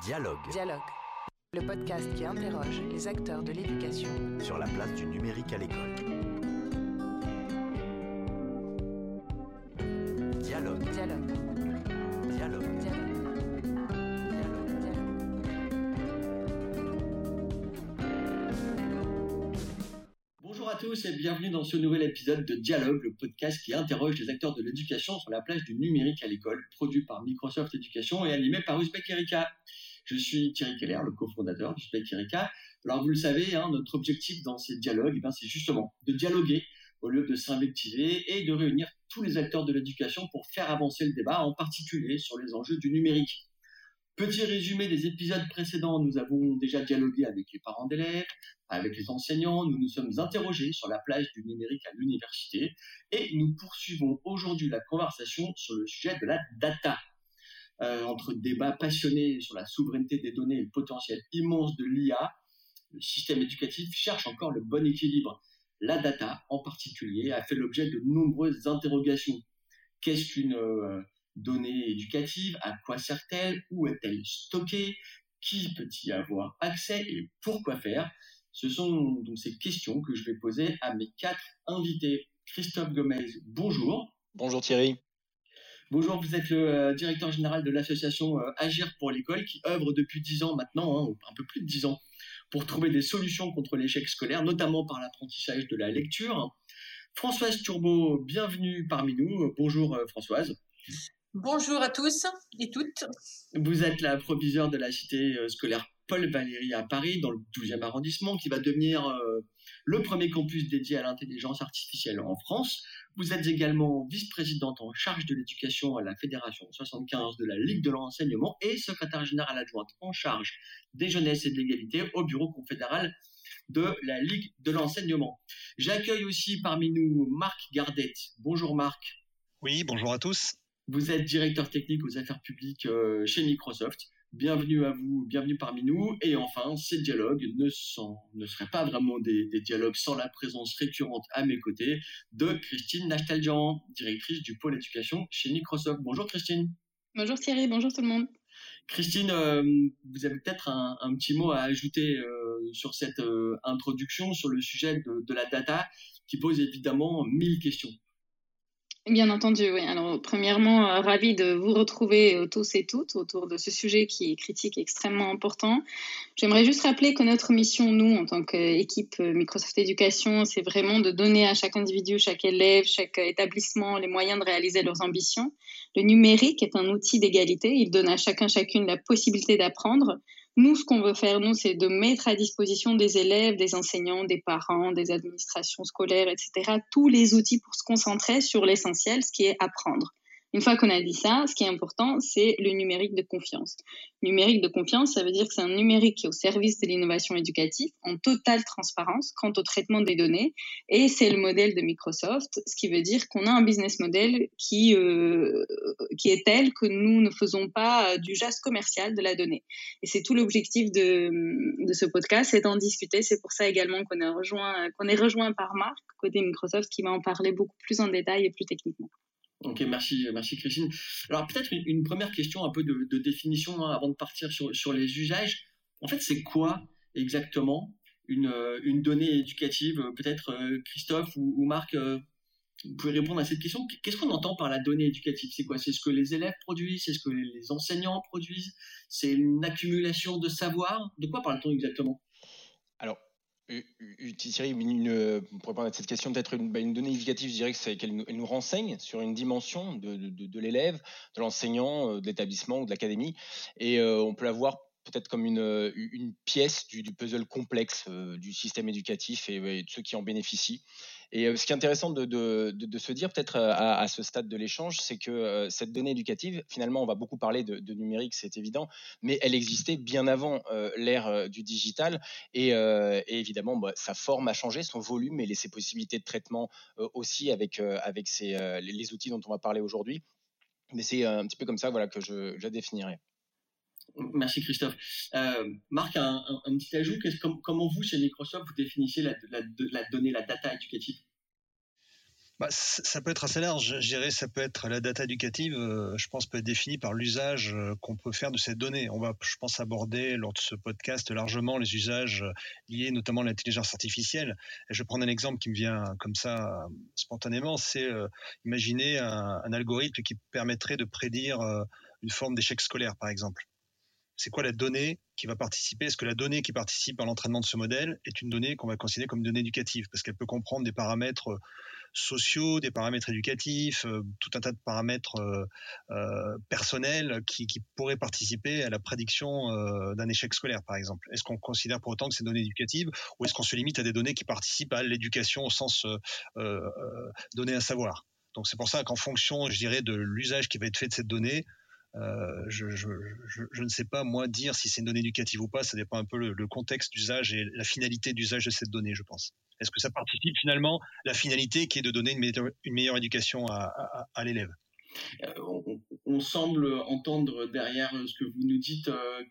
Dialogue. Dialogue. Le podcast qui interroge les acteurs de l'éducation. Sur la place du numérique à l'école. Tous et bienvenue dans ce nouvel épisode de Dialogue, le podcast qui interroge les acteurs de l'éducation sur la plage du numérique à l'école, produit par Microsoft Education et animé par Uzbek Erika. Je suis Thierry Keller, le cofondateur d'Uzbek Erika. Alors vous le savez, hein, notre objectif dans ces dialogues, eh ben, c'est justement de dialoguer au lieu de s'invectiver et de réunir tous les acteurs de l'éducation pour faire avancer le débat, en particulier sur les enjeux du numérique. Petit résumé des épisodes précédents, nous avons déjà dialogué avec les parents d'élèves, avec les enseignants, nous nous sommes interrogés sur la plage du numérique à l'université et nous poursuivons aujourd'hui la conversation sur le sujet de la data. Euh, entre débats passionnés sur la souveraineté des données et le potentiel immense de l'IA, le système éducatif cherche encore le bon équilibre. La data, en particulier, a fait l'objet de nombreuses interrogations. Qu'est-ce qu'une euh, donnée éducative À quoi sert-elle Où est-elle stockée Qui peut y avoir accès et pourquoi faire? Ce sont donc ces questions que je vais poser à mes quatre invités. Christophe Gomez, bonjour. Bonjour Thierry. Bonjour, vous êtes le euh, directeur général de l'association euh, Agir pour l'école qui œuvre depuis 10 ans maintenant, hein, un peu plus de 10 ans, pour trouver des solutions contre l'échec scolaire, notamment par l'apprentissage de la lecture. Françoise Turbo, bienvenue parmi nous. Bonjour euh, Françoise. Bonjour à tous et toutes. Vous êtes la proviseure de la cité euh, scolaire Paul Valéry à Paris, dans le 12e arrondissement, qui va devenir euh, le premier campus dédié à l'intelligence artificielle en France. Vous êtes également vice-présidente en charge de l'éducation à la Fédération 75 de la Ligue de l'enseignement et secrétaire générale adjointe en charge des jeunesses et de l'égalité au bureau confédéral de la Ligue de l'enseignement. J'accueille aussi parmi nous Marc Gardette. Bonjour Marc. Oui, bonjour à tous. Vous êtes directeur technique aux affaires publiques euh, chez Microsoft. Bienvenue à vous, bienvenue parmi nous. Et enfin, ces dialogues ne, sont, ne seraient pas vraiment des, des, dialogues sans la présence récurrente à mes côtés de Christine Nachtaldian, directrice du pôle éducation chez Microsoft. Bonjour Christine. Bonjour Thierry, bonjour tout le monde. Christine, euh, vous avez peut-être un, un, petit mot à ajouter euh, sur cette euh, introduction sur le sujet de, de la data qui pose évidemment mille questions. Bien entendu, oui. Alors, premièrement, euh, ravi de vous retrouver euh, tous et toutes autour de ce sujet qui est critique et extrêmement important. J'aimerais juste rappeler que notre mission, nous, en tant qu'équipe Microsoft Éducation, c'est vraiment de donner à chaque individu, chaque élève, chaque établissement les moyens de réaliser leurs ambitions. Le numérique est un outil d'égalité. Il donne à chacun, chacune la possibilité d'apprendre. Nous, ce qu'on veut faire, nous, c'est de mettre à disposition des élèves, des enseignants, des parents, des administrations scolaires, etc., tous les outils pour se concentrer sur l'essentiel, ce qui est apprendre. Une fois qu'on a dit ça, ce qui est important, c'est le numérique de confiance. Numérique de confiance, ça veut dire que c'est un numérique qui est au service de l'innovation éducative, en totale transparence quant au traitement des données, et c'est le modèle de Microsoft, ce qui veut dire qu'on a un business model qui, euh, qui est tel que nous ne faisons pas du geste commercial de la donnée. Et c'est tout l'objectif de, de ce podcast, c'est d'en discuter. C'est pour ça également qu'on est rejoint, qu'on est rejoint par Marc, côté Microsoft, qui va en parler beaucoup plus en détail et plus techniquement. Ok, merci, merci Christine. Alors peut-être une, première question un peu de, définition hein, avant de partir sur, sur les usages. En fait, c'est quoi exactement une, une donnée éducative Peut-être Christophe ou, Marc, vous pouvez répondre à cette question. Qu'est-ce qu'on entend par la donnée éducative? C'est quoi? C'est ce que les élèves produisent? C'est ce que les enseignants produisent? C'est une accumulation de savoir De quoi parle-t-on exactement? Thierry, une, pour répondre à cette question, peut-être une, une, donnée éducative, je dirais qu'elle qu nous, nous, renseigne sur une dimension de, l'élève, de l'enseignant, de l'établissement ou de l'académie. Et euh, on peut la voir peut-être comme une, une pièce du, puzzle complexe euh, du système éducatif et, et, de ceux qui en bénéficient. Et euh, ce qui est intéressant de, se dire peut-être à, à, ce stade de l'échange, c'est que euh, cette donnée éducative, finalement, on va beaucoup parler de, numérique, c'est évident, mais elle existait bien avant euh, l'ère du digital. Et, évidemment, bah, sa forme a changé, son volume et ses possibilités de traitement aussi avec, les, outils dont on va parler aujourd'hui. Mais c'est un petit peu comme ça voilà, que je, je définirais. Merci Christophe. Euh, Marc, un, petit ajout. Comment, vous, chez Microsoft, vous définissez la, la, donnée, la data éducative? Bah, ça peut être assez large. Je dirais ça peut être la data éducative, euh, je pense, peut être définie par l'usage euh, qu'on peut faire de ces données. On va, je pense, aborder lors de ce podcast largement les usages liés notamment à l'intelligence artificielle. Et je vais prendre un exemple qui me vient comme ça spontanément, c'est imaginer un, algorithme qui permettrait de prédire une forme d'échec scolaire, par exemple. C'est quoi la donnée qui va participer? Est-ce que la donnée qui participe à l'entraînement de ce modèle est une donnée qu'on va considérer comme une donnée éducative? Parce qu'elle peut comprendre des paramètres sociaux, des paramètres éducatifs, euh, tout un tas de paramètres euh, euh, personnels qui, pourraient participer à la prédiction d'un échec scolaire, par exemple. Est-ce qu'on considère pour autant que c'est données éducatives ou est-ce qu'on se limite à des données qui participent à l'éducation au sens donner un savoir? Donc c'est pour ça qu'en fonction, je dirais, de l'usage qui va être fait de cette donnée, je, ne sais pas, moi, dire si c'est une donnée éducative ou pas. Ça dépend un peu le contexte d'usage et la finalité d'usage de cette donnée, je pense. Est-ce que ça participe finalement la finalité qui est de donner une meilleure, éducation à, l'élève? Euh, on, semble entendre derrière ce que vous nous dites euh,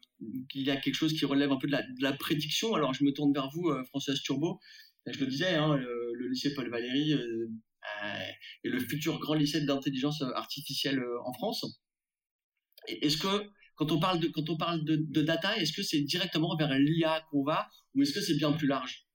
qu'il y a quelque chose qui relève un peu de la, prédiction. Alors je me tourne vers vous, euh, Françoise Turbo. Je le disais, hein, le, lycée Paul Valéry est le futur grand lycée d'intelligence artificielle en France. Est-ce que quand on parle de, quand on parle de data, est-ce que c'est directement vers l'IA qu'on va ou est-ce que c'est bien plus large?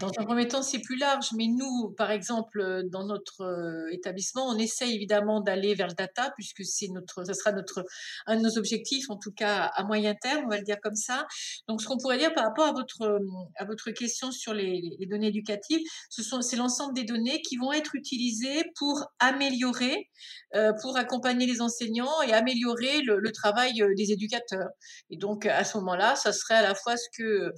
Dans un premier temps, c'est plus large, mais nous, par exemple, euh, dans notre euh, établissement, on essaie évidemment d'aller vers le data, puisque c'est notre, ça sera notre, un de nos objectifs, en tout cas à moyen terme, on va le dire comme ça. Donc, ce qu'on pourrait dire par rapport à votre, euh, à votre question sur les, données éducatives, ce sont, c'est l'ensemble des données qui vont être utilisées pour améliorer, euh, pour accompagner les enseignants et améliorer le, travail des éducateurs. Et donc, à ce moment-là, ça serait à la fois ce que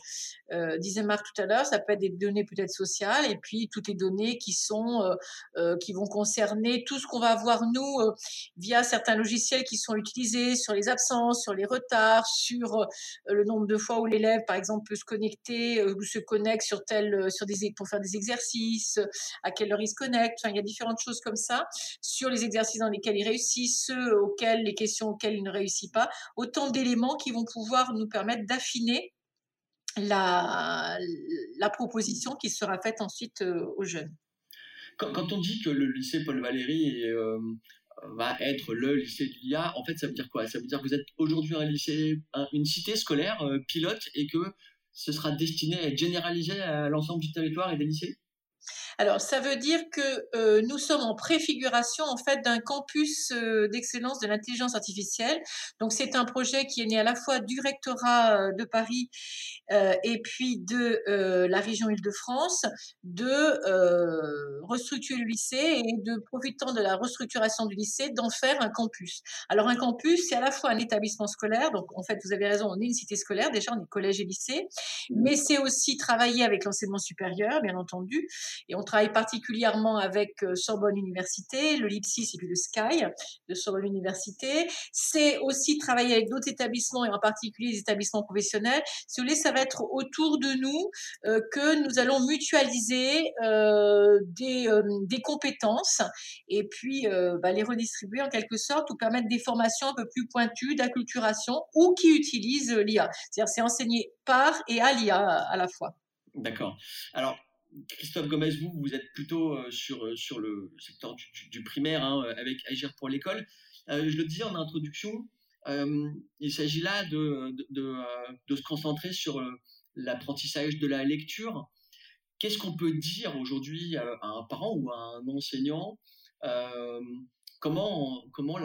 euh, disait Marc tout à l'heure, ça des données peut-être sociales et puis toutes les données qui sont euh, euh, qui vont concerner tout ce qu'on va voir nous euh, via certains logiciels qui sont utilisés sur les absences, sur les retards, sur le nombre de fois où l'élève par exemple peut se connecter ou se connecte sur tel sur des pour faire des exercices, à quelle heure il se connecte, enfin il y a différentes choses comme ça sur les exercices dans lesquels il réussit, ceux auxquels les questions auxquelles il ne réussit pas, autant d'éléments qui vont pouvoir nous permettre d'affiner la, la proposition qui sera faite ensuite euh, aux jeunes. Quand, on dit que le lycée Paul Valéry euh, va être le lycée de l'IA, en fait, ça veut dire quoi? Ça veut dire que vous êtes aujourd'hui un lycée, une cité scolaire euh, pilote et que ce sera destiné à être généralisé à l'ensemble du territoire et des lycées? Alors, ça veut dire que euh, nous sommes en préfiguration en fait d'un campus euh, d'excellence de l'intelligence artificielle. Donc, c'est un projet qui est né à la fois du rectorat euh, de Paris et puis de la région Île-de-France, de restructurer le lycée et de profitant de la restructuration du lycée d'en faire un campus. Alors, un campus, c'est à la fois un établissement scolaire. Donc, en fait, vous avez raison, on est une cité scolaire déjà, on est collège et lycée, mais c'est aussi travailler avec l'enseignement supérieur, bien entendu, et on travaille particulièrement avec euh, Sorbonne Université, le LIPSIS et le SKY de Sorbonne Université. C'est aussi travailler avec d'autres établissements et en particulier les établissements professionnels. Si vous voulez, ça va être autour de nous euh, que nous allons mutualiser euh, des, des, compétences et puis bah, les redistribuer en quelque sorte ou permettre des formations un peu plus pointues d'acculturation ou qui utilisent l'IA. C'est-à-dire c'est enseigné par et à l'IA à la fois. D'accord. Alors, Christophe Gomez, vous, vous êtes plutôt euh, sur, euh, sur le secteur du, primaire hein, avec Agir pour l'école. Euh, je le disais en introduction, il s'agit là de, de, se concentrer sur l'apprentissage de la lecture. Qu'est-ce qu'on peut dire aujourd'hui à un parent ou à un enseignant Comment, comment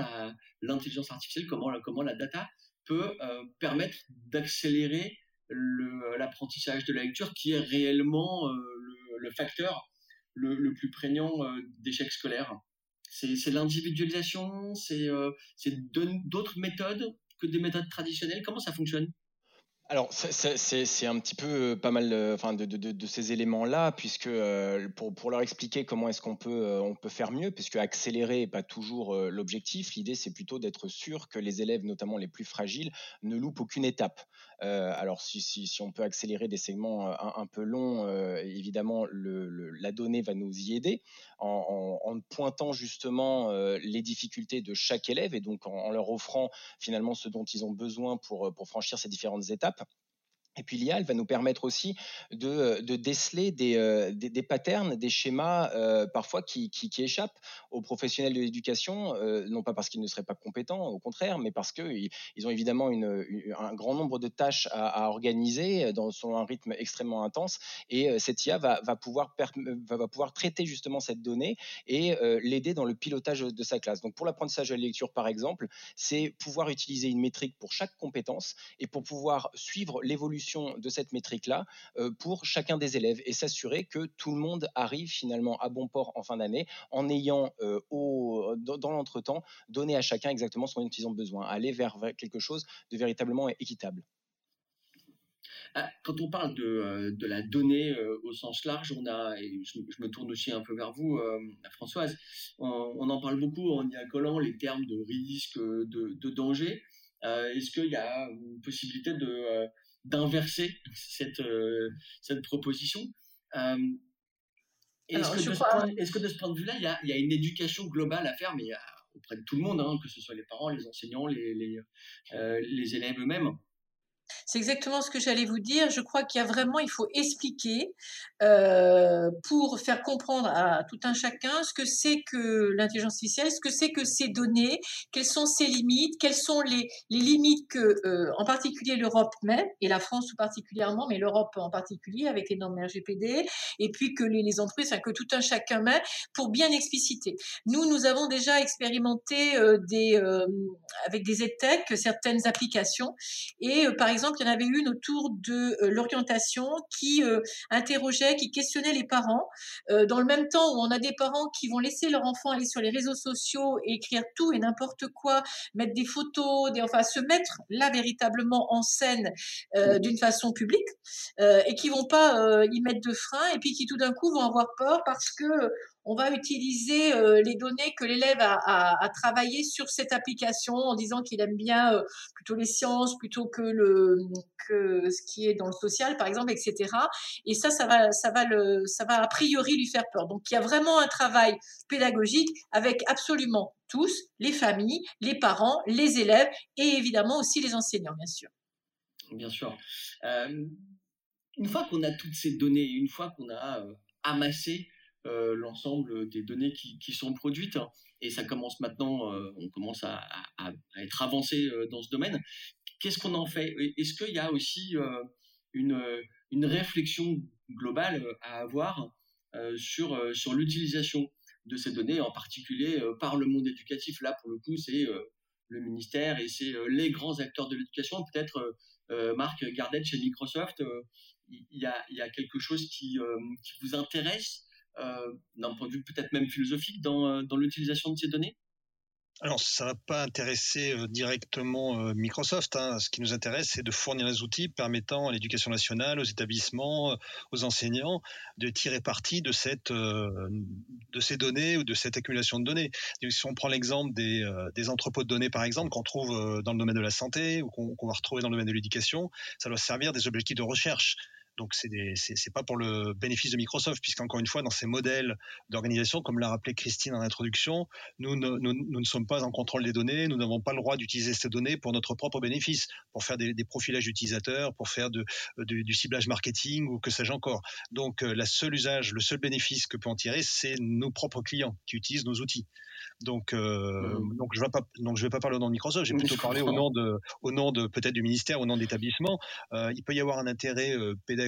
l'intelligence artificielle, comment, comment la data peut permettre d'accélérer l'apprentissage de la lecture qui est réellement le facteur le, plus prégnant euh, d'échec scolaire. C'est l'individualisation, c'est euh, d'autres méthodes que des méthodes traditionnelles. Comment ça fonctionne? Alors, c'est un petit peu euh, pas mal enfin, de, de, ces éléments-là, puisque pour, pour, leur expliquer comment est-ce qu'on peut, on peut faire mieux, puisque accélérer n'est pas toujours l'objectif, l'idée c'est plutôt d'être sûr que les élèves, notamment les plus fragiles, ne loupent aucune étape. Euh, alors, si, on peut accélérer des segments euh, un, peu longs, euh, évidemment, la donnée va nous y aider en, pointant justement les difficultés de chaque élève et donc en, leur offrant finalement ce dont ils ont besoin pour franchir ces différentes étapes. Et puis l'IA, elle va nous permettre aussi de, de déceler des, des, des, patterns, des schémas parfois qui, qui, échappent aux professionnels de l'éducation, non pas parce qu'ils ne seraient pas compétents, au contraire, mais parce qu'ils ils ont évidemment un grand nombre de tâches à, organiser dans, un rythme extrêmement intense. Et cette IA va, va, pouvoir, va pouvoir traiter justement cette donnée et l'aider dans le pilotage de sa classe. Donc pour l'apprentissage de la lecture, par exemple, c'est pouvoir utiliser une métrique pour chaque compétence et pour pouvoir suivre l'évolution de cette métrique-là euh, pour chacun des élèves et s'assurer que tout le monde arrive finalement à bon port en fin d'année en ayant euh, dans, l'entretemps donné à chacun exactement ce dont ils ont besoin, aller vers quelque chose de véritablement équitable. Ah, quand on parle de, euh, la donnée au sens large, on a, je, me tourne aussi un peu vers vous, Françoise, on, en parle beaucoup en y accolant les termes de risque, de danger. Est-ce qu'il y a une possibilité de, d'inverser cette, euh, cette proposition. Euh, est-ce, que, de ce point de vue-là, il y a, y a, une éducation globale à faire, mais euh, auprès de tout le monde, hein, que ce soit les parents, les enseignants, les, les, les élèves eux-mêmes? C'est exactement ce que j'allais vous dire. Je crois qu'il y a vraiment, il faut expliquer euh, pour faire comprendre à tout un chacun ce que c'est que l'intelligence artificielle, ce que c'est que ces données, quelles sont ses limites, quelles sont les, les limites que, euh, en particulier l'Europe met, et la France tout particulièrement, mais l'Europe en particulier avec les normes RGPD, et puis que les, les entreprises, enfin, que tout un chacun met pour bien expliciter. Nous, nous avons déjà expérimenté euh, des, euh, avec des EdTech certaines applications, et par exemple, il y en avait une autour de euh, l'orientation qui euh, interrogeait, qui questionnait les parents. Euh, dans le même temps où on a des parents qui vont laisser leur enfant aller sur les réseaux sociaux et écrire tout et n'importe quoi, mettre des photos, enfin se mettre là véritablement en scène d'une façon publique et qui vont pas y mettre de frein et puis qui tout d'un coup vont avoir peur parce que on va utiliser les données que l'élève a, a, a, travaillé sur cette application en disant qu'il aime bien plutôt les sciences plutôt que le que ce qui est dans le social par exemple etc et ça ça va ça va ça va a priori lui faire peur donc il y a vraiment un travail pédagogique avec absolument tous les familles les parents les élèves et évidemment aussi les enseignants bien sûr bien sûr euh, une fois qu'on a toutes ces données une fois qu'on a amassé euh, l'ensemble des données qui, sont produites. Et ça commence maintenant, euh, on commence à, être avancé euh, dans ce domaine. Qu'est-ce qu'on en fait? Est-ce qu'il y a aussi une, une, réflexion globale à avoir sur, sur l'utilisation de ces données, en particulier par le monde éducatif? Là, pour le coup, c'est le ministère et c'est les grands acteurs de l'éducation. Peut-être Marc Gardet chez Microsoft, il y, a, quelque chose qui, qui vous intéresse euh, d'un point de vue peut-être même philosophique dans, euh, dans l'utilisation de ces données? Alors, ça ne va pas intéresser euh, directement Microsoft. Hein. Ce qui nous intéresse, c'est de fournir les outils permettant à l'éducation nationale, aux établissements, aux enseignants de tirer parti de, cette, de ces données ou de cette accumulation de données. si on prend l'exemple des, des, entrepôts de données, par exemple, qu'on trouve dans le domaine de la santé ou qu'on va retrouver dans le domaine de l'éducation, ça doit servir des objectifs de recherche. Donc c'est c'est pas pour le bénéfice de Microsoft, puisqu'encore une fois, dans ces modèles d'organisation, comme l'a rappelé Christine en introduction, nous ne, nous, nous ne, sommes pas en contrôle des données, nous n'avons pas le droit d'utiliser ces données pour notre propre bénéfice, pour faire des, des profilages d'utilisateurs, pour faire de, de, du ciblage marketing ou que sais-je encore. Donc euh, la seule usage, le seul bénéfice que peut en tirer, c'est nos propres clients qui utilisent nos outils. Donc, euh, mmh. donc je vais pas, donc je vais pas parler au nom de Microsoft, j'ai plutôt parlé au nom de, au nom de peut-être du ministère, au nom d'établissement. Euh, il peut y avoir un intérêt euh, pédagogique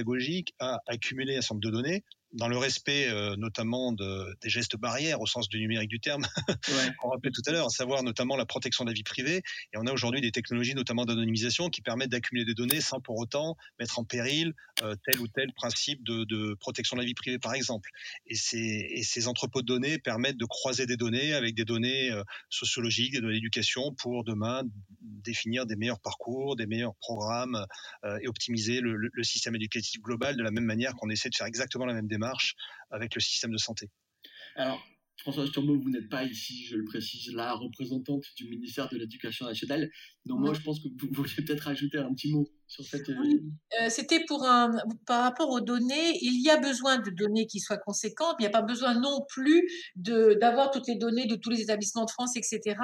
à accumuler un certain de données dans le respect euh, notamment de, des gestes barrières au sens du numérique du terme, ouais. qu'on rappelait tout à l'heure, à savoir notamment la protection de la vie privée. Et on a aujourd'hui des technologies, notamment d'anonymisation, qui permettent d'accumuler des données sans pour autant mettre en péril euh, tel ou tel principe de, de, protection de la vie privée, par exemple. Et ces, et ces, entrepôts de données permettent de croiser des données avec des données euh, sociologiques, des données d'éducation pour demain définir des meilleurs parcours, des meilleurs programmes et optimiser le, le, le système éducatif global de la même manière qu'on essaie de faire exactement la même démarche avec le système de santé. Alors, François Turbo, vous n'êtes pas ici, je le précise, la représentante du ministère de l'Éducation nationale. Donc moi, je pense que vous vouliez peut-être ajouter un petit mot. sur cette... Euh, c'était pour un, par rapport aux données, il y a besoin de données qui soient conséquentes, mais il n'y a pas besoin non plus de, d'avoir toutes les données de tous les établissements de France, etc.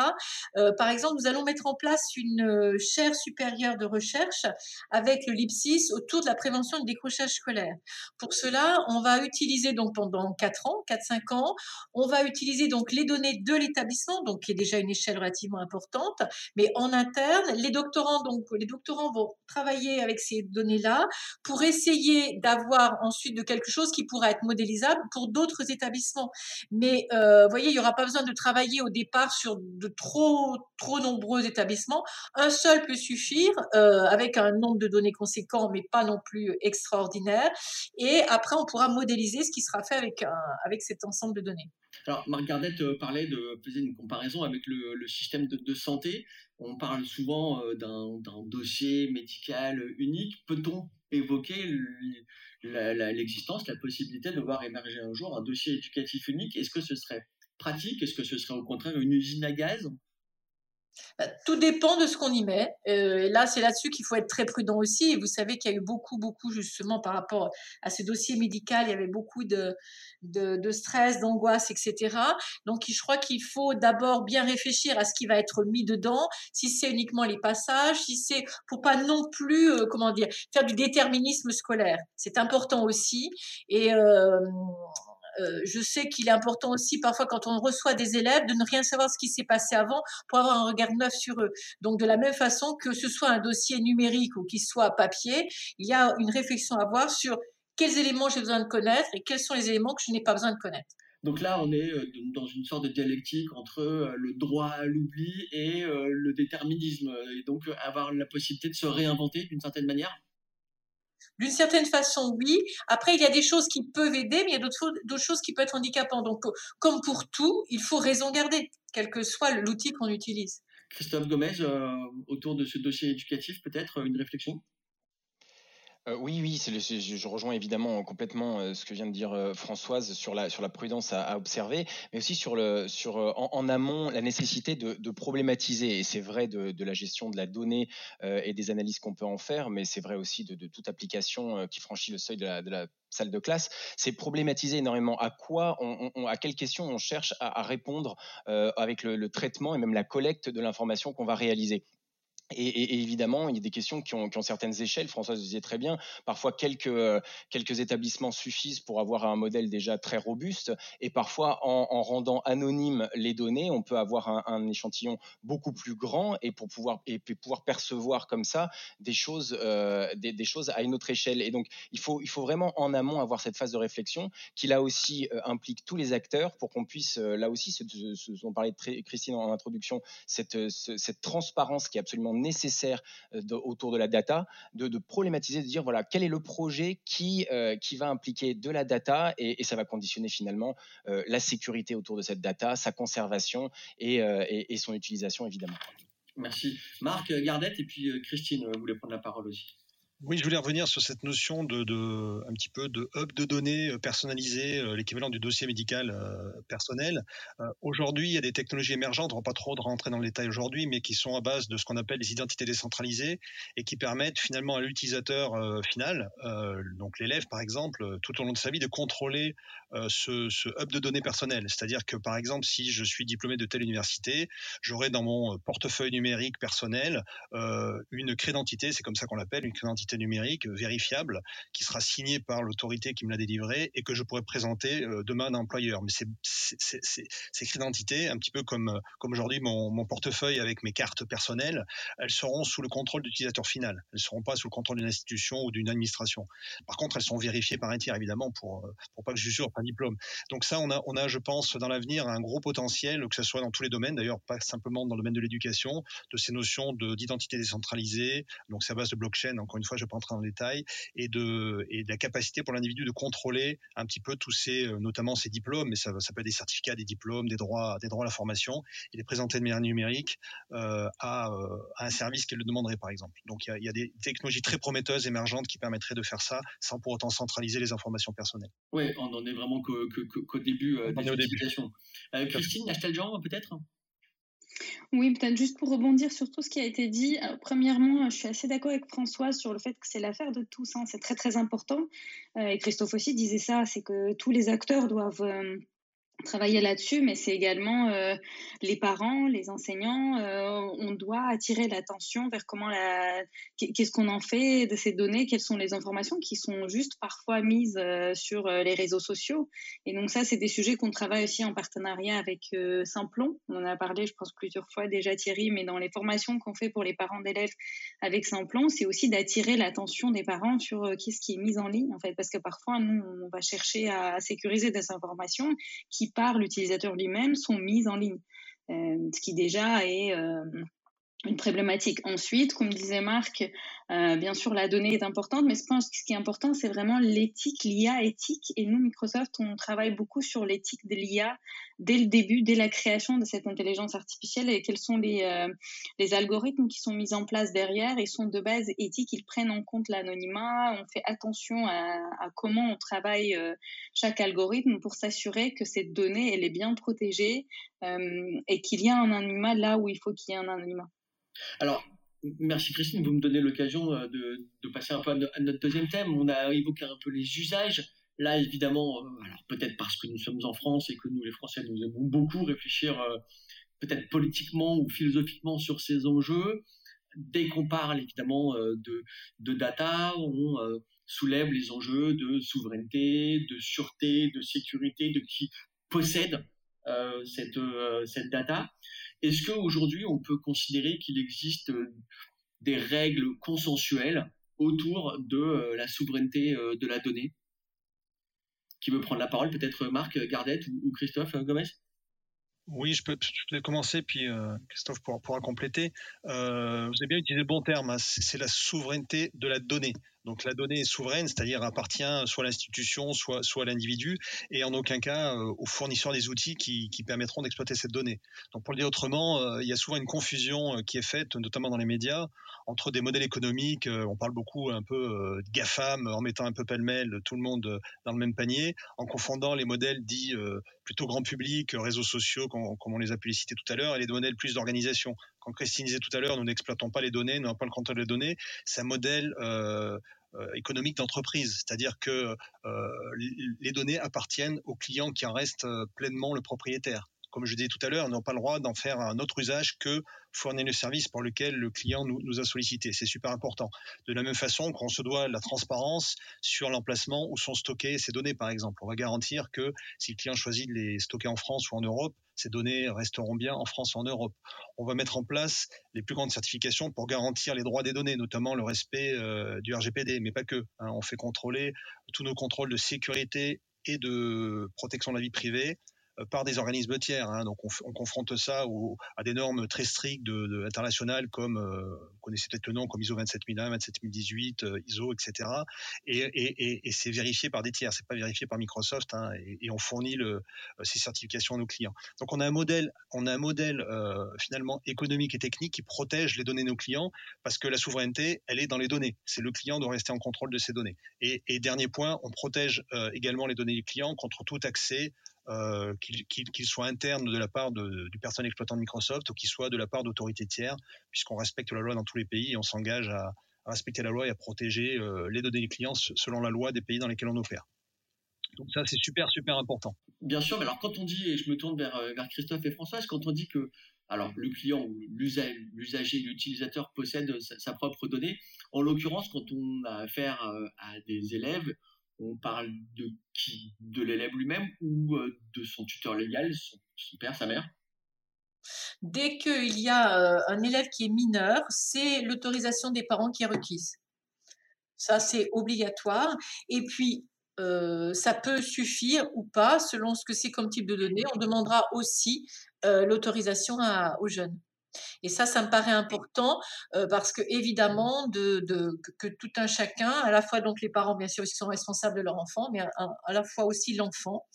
Euh, par exemple, nous allons mettre en place une euh, chaire supérieure de recherche avec le LIPSIS autour de la prévention du décrochage scolaire. Pour cela, on va utiliser donc pendant 4 ans, 4-5 ans, on va utiliser donc les données de l'établissement, donc qui est déjà une échelle relativement importante, mais en interne, les doctorants, donc les doctorants vont travailler avec ces données-là pour essayer d'avoir ensuite de quelque chose qui pourra être modélisable pour d'autres établissements. Mais euh, vous voyez, il n'y aura pas besoin de travailler au départ sur de trop trop nombreux établissements. Un seul peut suffire euh, avec un nombre de données conséquent, mais pas non plus extraordinaire. Et après, on pourra modéliser ce qui sera fait avec avec cet ensemble de données. Alors, Marc Gardette euh, parlait de faisait une comparaison avec le, système de, santé. On parle souvent euh, d'un dossier médical unique. Peut-on évoquer l'existence, la, possibilité de voir émerger un jour un dossier éducatif unique? Est-ce que ce serait pratique? Est-ce que ce serait au contraire une usine à gaz? Tout dépend de ce qu'on y met. Euh, et là, c'est là-dessus qu'il faut être très prudent aussi. Et vous savez qu'il y a eu beaucoup, beaucoup, justement, par rapport à ce dossier médical, il y avait beaucoup de, de, de stress, d'angoisse, etc. Donc, je crois qu'il faut d'abord bien réfléchir à ce qui va être mis dedans, si c'est uniquement les passages, si c'est pour pas non plus, euh, comment dire, faire du déterminisme scolaire. C'est important aussi. Et euh, euh, je sais qu'il est important aussi parfois quand on reçoit des élèves de ne rien savoir ce qui s'est passé avant pour avoir un regard neuf sur eux. Donc de la même façon que ce soit un dossier numérique ou qu'il soit papier, il y a une réflexion à avoir sur quels éléments j'ai besoin de connaître et quels sont les éléments que je n'ai pas besoin de connaître. Donc là, on est euh, dans une sorte de dialectique entre euh, le droit à l'oubli et le déterminisme, et donc avoir la possibilité de se réinventer d'une certaine manière? D'une certaine façon, oui. Après, il y a des choses qui peuvent aider, mais il y a d'autres choses qui peuvent être handicapantes. Donc, comme pour tout, il faut raison garder, quel que soit l'outil qu'on utilise. Christophe Gomez, euh, autour de ce dossier éducatif, peut-être une réflexion? Euh, oui, oui, je, rejoins évidemment complètement euh, ce que vient de dire euh, Françoise sur la, prudence à, observer, mais aussi en, amont la nécessité de, problématiser. Et c'est vrai de, la gestion de la donnée et des analyses qu'on peut en faire, mais c'est vrai aussi de, toute application qui franchit le seuil de la, salle de classe, c'est problématiser énormément à quoi, à quelles questions on cherche à, répondre avec le, traitement et même la collecte de l'information qu'on va réaliser? Et, évidemment, il y a des questions qui ont, certaines échelles. Françoise disait très bien. Parfois, quelques, euh, quelques établissements suffisent pour avoir un modèle déjà très robuste. Et parfois, en, rendant anonymes les données, on peut avoir un, échantillon beaucoup plus grand et pour pouvoir, et pouvoir percevoir comme ça des choses, euh, des, choses à une autre échelle. Et donc, il faut, il faut vraiment en amont avoir cette phase de réflexion qui là aussi euh, implique tous les acteurs pour qu'on puisse, là aussi, ce, ce, dont parlait Christine en introduction, cette, cette transparence qui est absolument nécessaire euh, autour de la data, de, problématiser, de dire voilà quel est le projet qui, euh, qui va impliquer de la data et, ça va conditionner finalement euh, la sécurité autour de cette data, sa conservation et, et, son utilisation évidemment. Merci. Marc Gardette et puis Christine, vous voulez prendre la parole aussi. Oui, je voulais revenir sur cette notion de, un petit peu de hub de données euh, personnalisé, euh, l'équivalent du dossier médical euh, personnel. aujourd'hui, il y a des technologies émergentes, on va pas trop rentrer dans le détail aujourd'hui, mais qui sont à base de ce qu'on appelle les identités décentralisées et qui permettent finalement à l'utilisateur final, donc l'élève par exemple, tout au long de sa vie, de contrôler ce, hub de données personnelles. C'est-à-dire que par exemple, si je suis diplômé de telle université, j'aurai dans mon portefeuille numérique personnel une crédentité, c'est comme ça qu'on l'appelle, une numérique vérifiable qui sera signé par l'autorité qui me l'a délivré et que je pourrais présenter euh, demain à un employeur. Mais ces identités, un petit peu comme, euh, comme aujourd'hui mon, mon, portefeuille avec mes cartes personnelles, elles seront sous le contrôle d'utilisateur final. Elles ne seront pas sous le contrôle d'une institution ou d'une administration. Par contre, elles sont vérifiées par un tiers, évidemment, pour, euh, pour pas que pas un diplôme. Donc ça, on a, on a, je pense, dans l'avenir, un gros potentiel, que ce soit dans tous les domaines, d'ailleurs, pas simplement dans le domaine de l'éducation, de ces notions d'identité décentralisée. Donc c'est à base de blockchain, encore une fois, je ne vais pas entrer dans le détail, et de, et de la capacité pour l'individu de contrôler un petit peu tous ces, euh, notamment ces diplômes, mais ça, ça peut être des certificats, des diplômes, des droits, des droits à la formation, et les présenter de manière numérique euh, à, euh, à, un service qui le demanderait, par exemple. Donc il y, a, il y, a, des technologies très prometteuses, émergentes, qui permettraient de faire ça sans pour autant centraliser les informations personnelles. Oui, on n'en est vraiment qu'au début euh, des utilisations. Christine, Christine, Jean peut-être? Oui, peut-être juste pour rebondir sur tout ce qui a été dit. premièrement, je suis assez d'accord avec François sur le fait que c'est l'affaire de tous. Hein. C'est très très important. et Christophe aussi disait ça, c'est que tous les acteurs doivent travailler là-dessus, mais c'est également euh, les parents, les enseignants. Euh, on doit attirer l'attention vers comment la, qu'est-ce qu'on en fait de ces données, quelles sont les informations qui sont juste parfois mises euh, sur les réseaux sociaux. Et donc ça, c'est des sujets qu'on travaille aussi en partenariat avec Simplon. On en a parlé, je pense plusieurs fois déjà Thierry, mais dans les formations qu'on fait pour les parents d'élèves avec Simplon, c'est aussi d'attirer l'attention des parents sur qu'est-ce qui est mis en ligne en fait, parce que parfois nous, on va chercher à sécuriser des informations qui par l'utilisateur lui-même sont mises en ligne, euh, ce qui déjà est euh, une problématique. Ensuite, comme disait Marc, euh, bien sûr, la donnée est importante, mais je pense que ce qui est important, c'est vraiment l'éthique, l'IA éthique. Et nous, Microsoft, on travaille beaucoup sur l'éthique de l'IA dès le début, dès la création de cette intelligence artificielle et quels sont les, euh, les algorithmes qui sont mis en place derrière. Ils sont de base éthiques, ils prennent en compte l'anonymat, on fait attention à, comment on travaille euh, chaque algorithme pour s'assurer que cette donnée, elle est bien protégée et qu'il y a un anonymat là où il faut qu'il y ait un anonymat. Alors, merci Christine, vous me donnez l'occasion euh, de, passer un peu à, notre deuxième thème. On a évoqué un peu les usages. Là, évidemment, euh, alors peut-être parce que nous sommes en France et que nous, les Français, nous aimons beaucoup réfléchir euh, peut-être politiquement ou philosophiquement sur ces enjeux. Dès qu'on parle évidemment de, de data, on soulève les enjeux de souveraineté, de sûreté, de sécurité, de qui possède cette, cette data. Est-ce qu'aujourd'hui, on peut considérer qu'il existe euh, des règles consensuelles autour de euh, la souveraineté euh, de la donnée? Qui veut prendre la parole Peut-être Marc Gardette ou, Christophe Gomez? Oui, je peux, commencer, puis Christophe pourra, compléter. vous avez bien utilisé le bon terme, hein, c'est la souveraineté de la donnée. Donc la donnée est souveraine, c'est-à-dire appartient soit à l'institution, soit, soit à l'individu, et en aucun cas euh, aux fournisseurs des outils qui, permettront d'exploiter cette donnée. Donc pour le dire autrement, euh, il y a souvent une confusion euh, qui est faite, notamment dans les médias, entre des modèles économiques, on parle beaucoup un peu de GAFAM, en mettant un peu pêle-mêle tout le monde dans le même panier, en confondant les modèles dits plutôt grand public, réseaux sociaux, comme, comme on les a pu les citer tout à l'heure, et les modèles plus d'organisation. Quand Christine disait tout à l'heure, nous n'exploitons pas les données, nous n'avons pas le contrôle des données, c'est un modèle euh, euh, économique d'entreprise, c'est-à-dire que euh, les données appartiennent au client qui en reste pleinement le propriétaire comme je disais tout à l'heure, n'ont pas le droit d'en faire un autre usage que fournir le service pour lequel le client nous, a sollicité. C'est super important. De la même façon qu'on se doit la transparence sur l'emplacement où sont stockées ces données, par exemple. On va garantir que si le client choisit de les stocker en France ou en Europe, ces données resteront bien en France ou en Europe. On va mettre en place les plus grandes certifications pour garantir les droits des données, notamment le respect euh, du RGPD, mais pas que. Hein. On fait contrôler tous nos contrôles de sécurité et de protection de la vie privée par des organismes tiers. Hein. Donc on, on, confronte ça à des normes très strictes internationales comme, euh, vous connaissez peut-être le nom, comme ISO 27001, 27018, euh, ISO, etc. Et, c'est vérifié par des tiers, c'est pas vérifié par Microsoft, hein, et, on fournit euh, ces certifications à nos clients. Donc on a un modèle, on a un modèle euh, finalement économique et technique qui protège les données de nos clients parce que la souveraineté, elle est dans les données. C'est le client doit rester en contrôle de ces données. Et, dernier point, on protège également les données du client contre tout accès euh, qu'il soit interne de la part de, du personnel exploitant de Microsoft ou qu'il soit de la part d'autorités tiers, puisqu'on respecte la loi dans tous les pays et on s'engage à, respecter la loi et à protéger euh, les données des clients selon la loi des pays dans lesquels on opère. Donc ça, c'est super, super important. Bien sûr, mais alors quand on dit, et je me tourne vers, euh, Christophe et Françoise, quand on dit que alors le client ou l'usager, l'utilisateur possède sa, sa, propre donnée, en l'occurrence, quand on a affaire à des élèves, on parle de qui? De l'élève lui-même ou euh, de son tuteur légal, son, père, sa mère? Dès qu'il y a euh, un élève qui est mineur, c'est l'autorisation des parents qui est requise. Ça, c'est obligatoire. Et puis, euh, ça peut suffire ou pas, selon ce que c'est comme type de données. On demandera aussi l'autorisation aux jeunes. Et ça, ça me paraît important euh, parce que évidemment, de, de, que, tout un chacun, à la fois donc les parents bien sûr, ils sont responsables de leur enfant, mais à, la fois aussi l'enfant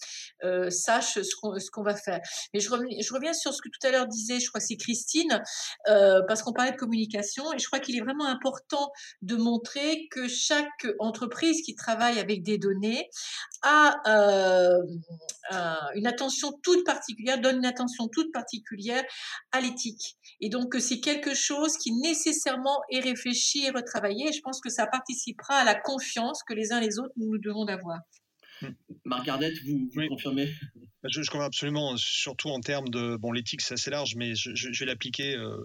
euh, sache ce qu'on va faire. Mais je reviens, sur ce que tout à l'heure disait, je crois que c'est Christine, euh, parce qu'on parlait de communication, et je crois qu'il est vraiment important de montrer que chaque entreprise qui travaille avec des données a une attention toute particulière, donne une attention toute particulière à l'éthique. Et donc, c'est quelque chose qui nécessairement est réfléchi et retravaillé. Et je pense que ça participera à la confiance que les uns les autres nous devons d'avoir. Marc vous, vous confirmez? Je, je, absolument, surtout en termes de bon, l'éthique c'est assez large, mais je, vais l'appliquer euh,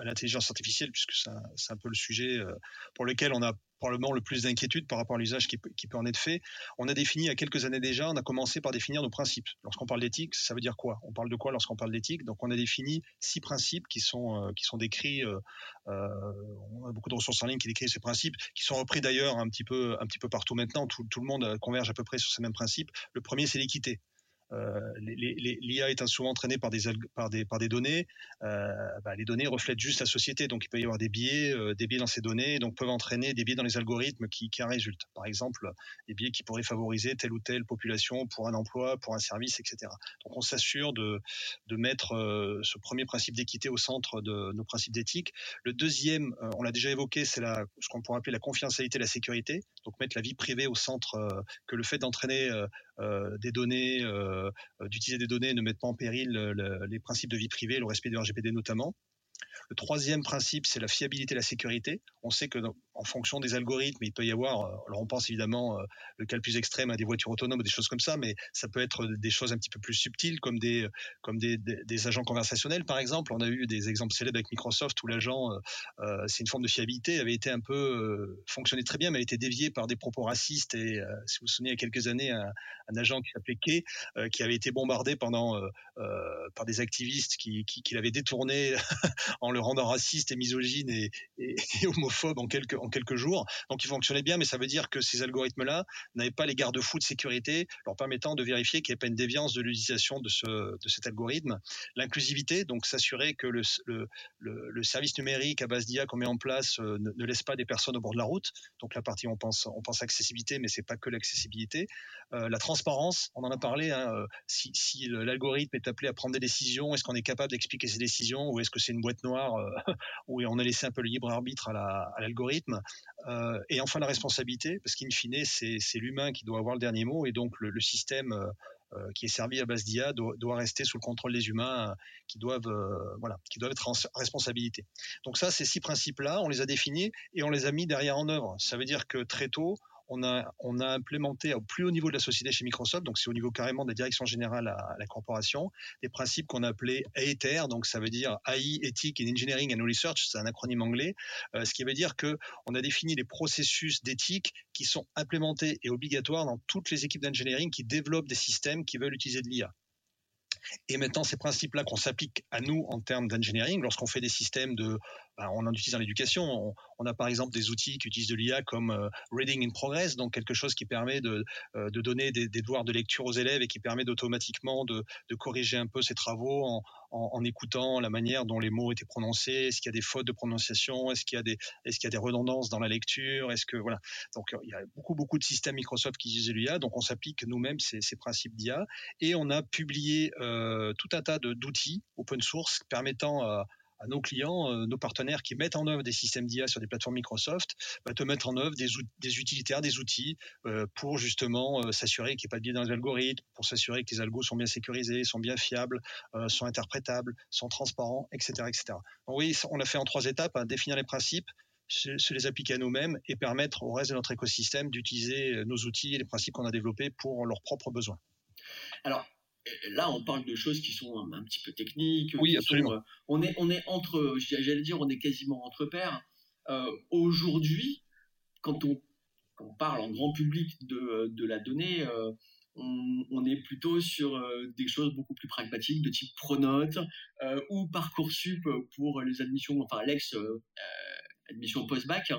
à l'intelligence artificielle puisque c'est un peu le sujet euh, pour lequel on a probablement le plus d'inquiétude par rapport à l'usage qui, peut en être fait. On a défini il y a quelques années déjà, on a commencé par définir nos principes. Lorsqu'on parle d'éthique, ça veut dire quoi? On parle de quoi lorsqu'on parle d'éthique? Donc on a défini six principes qui sont euh, qui sont décrits. On a beaucoup de ressources en ligne qui décrivent ces principes, qui sont repris d'ailleurs un petit peu un petit peu partout maintenant. Tout le monde converge à peu près sur ces mêmes principes. Le premier, c'est l'équité. Euh, L'IA étant souvent entraînée par des, par des, données, euh, bah, les données reflètent juste la société. Donc il peut y avoir des biais, euh, des biais dans ces données, donc peuvent entraîner des biais dans les algorithmes qui, en résultent. Par exemple, des biais qui pourraient favoriser telle ou telle population pour un emploi, pour un service, etc. Donc on s'assure de, mettre ce premier principe d'équité au centre de nos principes d'éthique. Le deuxième, on l'a déjà évoqué, c'est ce qu'on pourrait appeler la confidentialité, la sécurité. Donc mettre la vie privée au centre, que le fait d'entraîner des données, euh, d'utiliser des données ne mettent pas en péril les principes de vie privée, le respect du RGPD notamment. Le troisième principe, c'est la fiabilité et la sécurité. On sait que en fonction des algorithmes, il peut y avoir, euh, alors on pense évidemment euh, le cas le plus extrême à des voitures autonomes ou des choses comme ça, mais ça peut être des choses un petit peu plus subtiles comme des, agents conversationnels par exemple. On a eu des exemples célèbres avec Microsoft où l'agent, euh, c'est une forme de fiabilité, avait été un peu fonctionné très bien, mais a été dévié par des propos racistes et si vous vous souvenez il y a quelques années un, un agent qui s'appelait Kay qui avait été bombardé pendant par des activistes qui, qui, qui l'avaient détourné en le rendant raciste et misogyne et, homophobe en quelques, jours. Donc il fonctionnait bien, mais ça veut dire que ces algorithmes-là n'avaient pas les garde-fous de sécurité leur permettant de vérifier qu'il n'y ait pas une déviance de l'utilisation de, ce, de cet algorithme. L'inclusivité, donc s'assurer que le, service numérique à base d'IA qu'on met en place euh, ne, laisse pas des personnes au bord de la route. Donc la partie, on pense, on pense accessibilité, mais c'est pas que l'accessibilité. Euh, la transparence, on en a parlé. Hein, euh, si, si l'algorithme est appelé à prendre des décisions, est-ce qu'on est capable d'expliquer ces décisions ou est-ce que c'est une boîte noire euh, où on a laissé un peu le libre arbitre à l'algorithme euh, Et enfin la responsabilité, parce qu'in fine, c'est l'humain qui doit avoir le dernier mot et donc le, système qui est servi à base d'IA doit, rester sous le contrôle des humains qui doivent voilà qui doivent être en responsabilité. Donc ça ces six principes là on les a définis et on les a mis derrière en œuvre. Ça veut dire que très tôt on a, implémenté au plus haut niveau de la société chez Microsoft, donc c'est au niveau carrément de la direction générale à, la corporation, des principes qu'on a appelés AETR, donc ça veut dire AI, Ethic in Engineering and Research, c'est un acronyme anglais, euh, ce qui veut dire que on a défini des processus d'éthique qui sont implémentés et obligatoires dans toutes les équipes d'engineering qui développent des systèmes qui veulent utiliser de l'IA. Et maintenant, ces principes-là qu'on s'applique à nous en termes d'engineering, lorsqu'on fait des systèmes de, ben, on en utilise dans l'éducation. On, a par exemple des outils qui utilisent de l'IA comme euh, Reading in Progress, donc quelque chose qui permet de, euh, de donner des, des, devoirs de lecture aux élèves et qui permet d'automatiquement de, corriger un peu ces travaux en, en, écoutant la manière dont les mots étaient prononcés. Est-ce qu'il y a des fautes de prononciation? Est-ce qu'il y a des, redondances dans la lecture? Est-ce que voilà Donc il y a beaucoup beaucoup de systèmes Microsoft qui utilisent l'IA, donc on s'applique nous-mêmes ces, principes d'IA et on a publié euh, tout un tas d'outils open source permettant nos clients, euh, nos partenaires qui mettent en œuvre des systèmes d'IA sur des plateformes Microsoft, bah, te mettre en œuvre des, utilitaires, des outils euh, pour justement euh, s'assurer qu'il n'y ait pas de biais dans les algorithmes, pour s'assurer que les algos sont bien sécurisés, sont bien fiables, sont interprétables, sont transparents, etc. etc. Oui, on l'a fait en trois étapes, hein, définir les principes, se, les appliquer à nous-mêmes et permettre au reste de notre écosystème d'utiliser nos outils et les principes qu'on a développés pour leurs propres besoins. Alors, là, on parle de choses qui sont un, petit peu techniques. Oui, absolument. Euh, on, est, on est entre, j'allais dire, on est quasiment entre pairs. Euh, aujourd'hui, quand on, parle en grand public de, de la donnée, euh, on, est plutôt sur des choses beaucoup plus pragmatiques de type Pronote ou Parcoursup pour les admissions, enfin l'ex admission post-bac.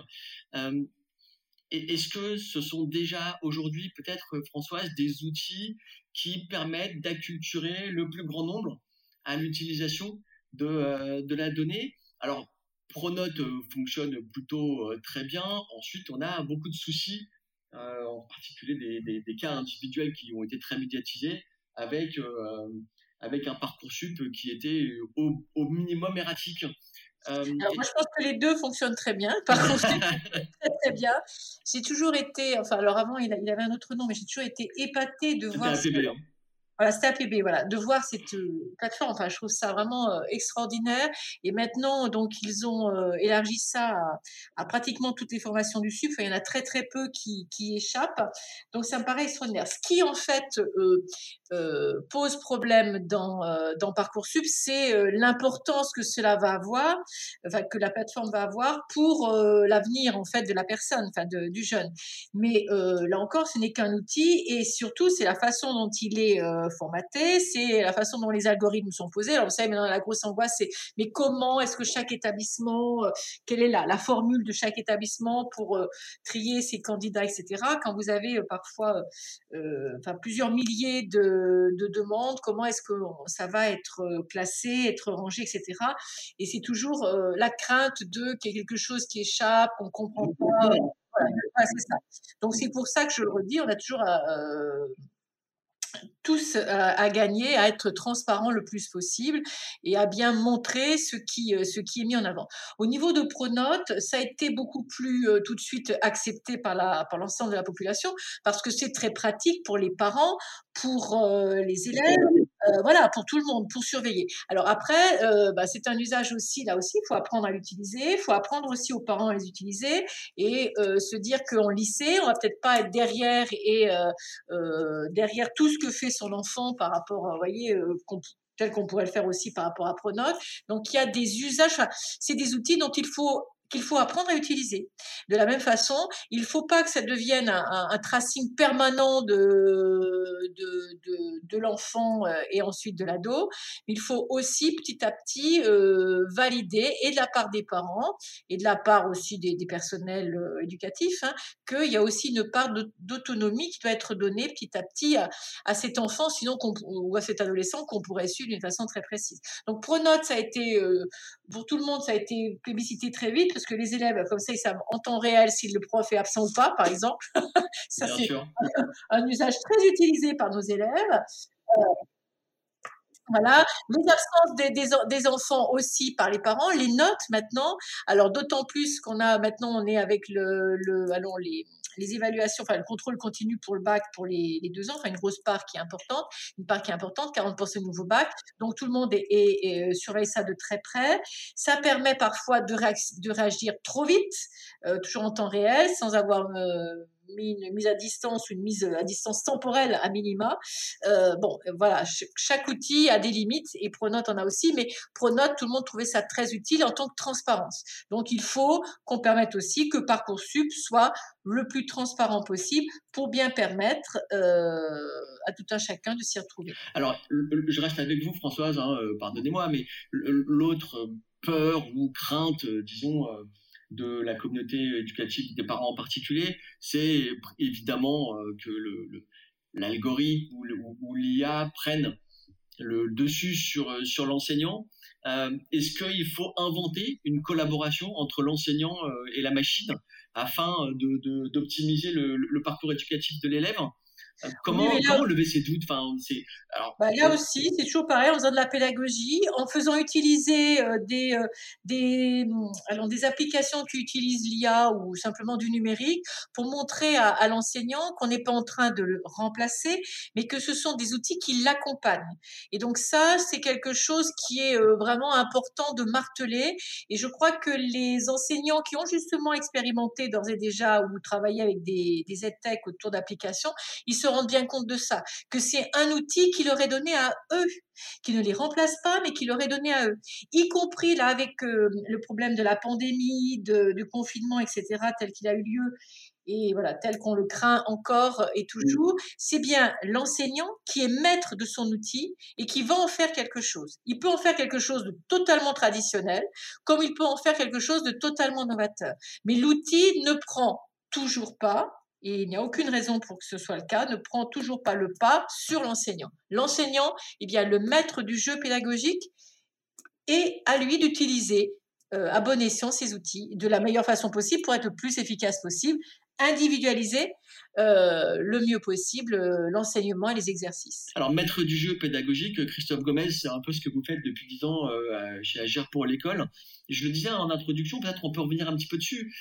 Est-ce que ce sont déjà aujourd'hui, peut-être, Françoise, des outils qui permettent d'acculturer le plus grand nombre à l'utilisation de, de la donnée? Alors, Pronote fonctionne plutôt très bien. Ensuite, on a beaucoup de soucis, en particulier des, des, cas individuels qui ont été très médiatisés, avec, avec un parcours sup qui était au, au minimum erratique. Euh, Alors moi, je pense que les deux fonctionnent très bien. Par contre, très, très bien. J'ai toujours été, enfin, alors avant, il, avait un autre nom, mais j'ai toujours été épatée de voir. Voilà, c'était APB, voilà, de voir cette euh, plateforme. Je trouve ça vraiment euh, extraordinaire. Et maintenant, donc, ils ont euh, élargi ça à, pratiquement toutes les formations du SUP. il y en a très très peu qui, qui échappent. Donc, ça me paraît extraordinaire. Ce qui en fait pose problème dans dans parcoursup, c'est l'importance que cela va avoir, que la plateforme va avoir pour l'avenir en fait de la personne, enfin, du jeune. Mais là encore, ce n'est qu'un outil et surtout, c'est la façon dont il est formaté, c'est la façon dont les algorithmes sont posés. Alors vous savez, maintenant la grosse angoisse, c'est mais comment est-ce que chaque établissement, euh, quelle est la, formule de chaque établissement pour euh, trier ses candidats, etc. Quand vous avez euh, parfois enfin, plusieurs milliers de, de demandes, comment est-ce que ça va être classé, être rangé, etc. Et c'est toujours la crainte de qu'il y ait quelque chose qui échappe, qu'on comprend pas. Voilà, c'est ça. Donc c'est pour ça que je le redis, on a toujours tous euh, à gagner à être transparent le plus possible et à bien montrer ce qui, euh, ce qui est mis en avant. Au niveau de Pronote, ça a été beaucoup plus euh, tout de suite accepté par par l'ensemble de la population parce que c'est très pratique pour les parents, pour les élèves, euh, voilà, pour tout le monde, pour surveiller. Alors après, euh, bah, c'est un usage aussi, là aussi, il faut apprendre à l'utiliser, il faut apprendre aussi aux parents à les utiliser et euh, se dire qu'en lycée, on va peut-être pas être derrière et derrière tout ce que fait son enfant par rapport, vous voyez, tel qu'on pourrait le faire aussi par rapport à Pronote. Donc il y a des usages, c'est des outils dont il faut qu'il faut apprendre à utiliser. De la même façon, il ne faut pas que ça devienne un, tracing permanent de, de, de, l'enfant euh, et ensuite de l'ado. Il faut aussi petit à petit euh, valider, et de la part des parents, et de la part aussi des, personnels euh, éducatifs, hein, qu'il y a aussi une part d'autonomie qui doit être donnée petit à petit à, cet enfant, sinon ou à cet adolescent qu'on pourrait suivre d'une façon très précise. Donc Pronote, ça a été, pour tout le monde, ça a été publicité très vite, parce que les élèves, comme ça, ils savent en temps réel si le prof est absent ou pas, par exemple. ça, c'est un, usage très utilisé par nos élèves. Euh, voilà, les absences des, des, des, enfants aussi par les parents, les notes maintenant. Alors d'autant plus qu'on a maintenant, on est avec le, le allons les les évaluations, enfin le contrôle continu pour le bac pour les, deux ans, enfin une grosse part qui est importante, une part qui est importante, 40% de nouveau bac. Donc tout le monde est, euh, surveille ça de très près. Ça permet parfois de, de réagir trop vite, euh, toujours en temps réel, sans avoir euh, une mise à distance une mise à distance temporelle à minima. Euh, bon, voilà, chaque outil a des limites et Pronote en a aussi, mais Pronote, tout le monde trouvait ça très utile en tant que transparence. Donc, il faut qu'on permette aussi que Parcoursup soit le plus transparent possible pour bien permettre euh, à tout un chacun de s'y retrouver. Alors, je reste avec vous, Françoise, hein, euh, pardonnez-moi, mais l'autre peur ou crainte, disons, de la communauté éducative, des parents en particulier, c'est évidemment euh, que l'algorithme ou, l'IA prennent le dessus sur, euh, sur l'enseignant. Euh, est-ce qu'il faut inventer une collaboration entre l'enseignant et la machine afin d'optimiser le, parcours éducatif de l'élève? Comment, lever ces doutes? Enfin, alors, bah, Là aussi, c'est toujours pareil, en faisant de la pédagogie, en faisant utiliser euh, des, euh, des, alors, des applications qui utilisent l'IA ou simplement du numérique pour montrer à, l'enseignant qu'on n'est pas en train de le remplacer, mais que ce sont des outils qui l'accompagnent. Et donc ça, c'est quelque chose qui est euh, vraiment important de marteler. Et je crois que les enseignants qui ont justement expérimenté d'ores et déjà ou travaillé avec des, des autour d'applications, ils se rendent bien compte de ça, que c'est un outil qui leur est donné à eux, qui ne les remplace pas, mais qui leur est donné à eux, y compris là avec euh, le problème de la pandémie, du confinement, etc., tel qu'il a eu lieu et voilà, tel qu'on le craint encore et toujours, c'est bien l'enseignant qui est maître de son outil et qui va en faire quelque chose. Il peut en faire quelque chose de totalement traditionnel, comme il peut en faire quelque chose de totalement novateur. Mais l'outil ne prend toujours pas, et il n'y a aucune raison pour que ce soit le cas, ne prend toujours pas le pas sur l'enseignant. L'enseignant, eh bien, le maître du jeu pédagogique, et à lui d'utiliser à bon escient ces outils de la meilleure façon possible pour être le plus efficace possible, individualiser le mieux possible l'enseignement et les exercices. Alors, maître du jeu pédagogique, Christophe Gomez, c'est un peu ce que vous faites depuis 10 ans chez Agir pour l'école. Je le disais en introduction, peut-être on peut revenir un petit peu dessus.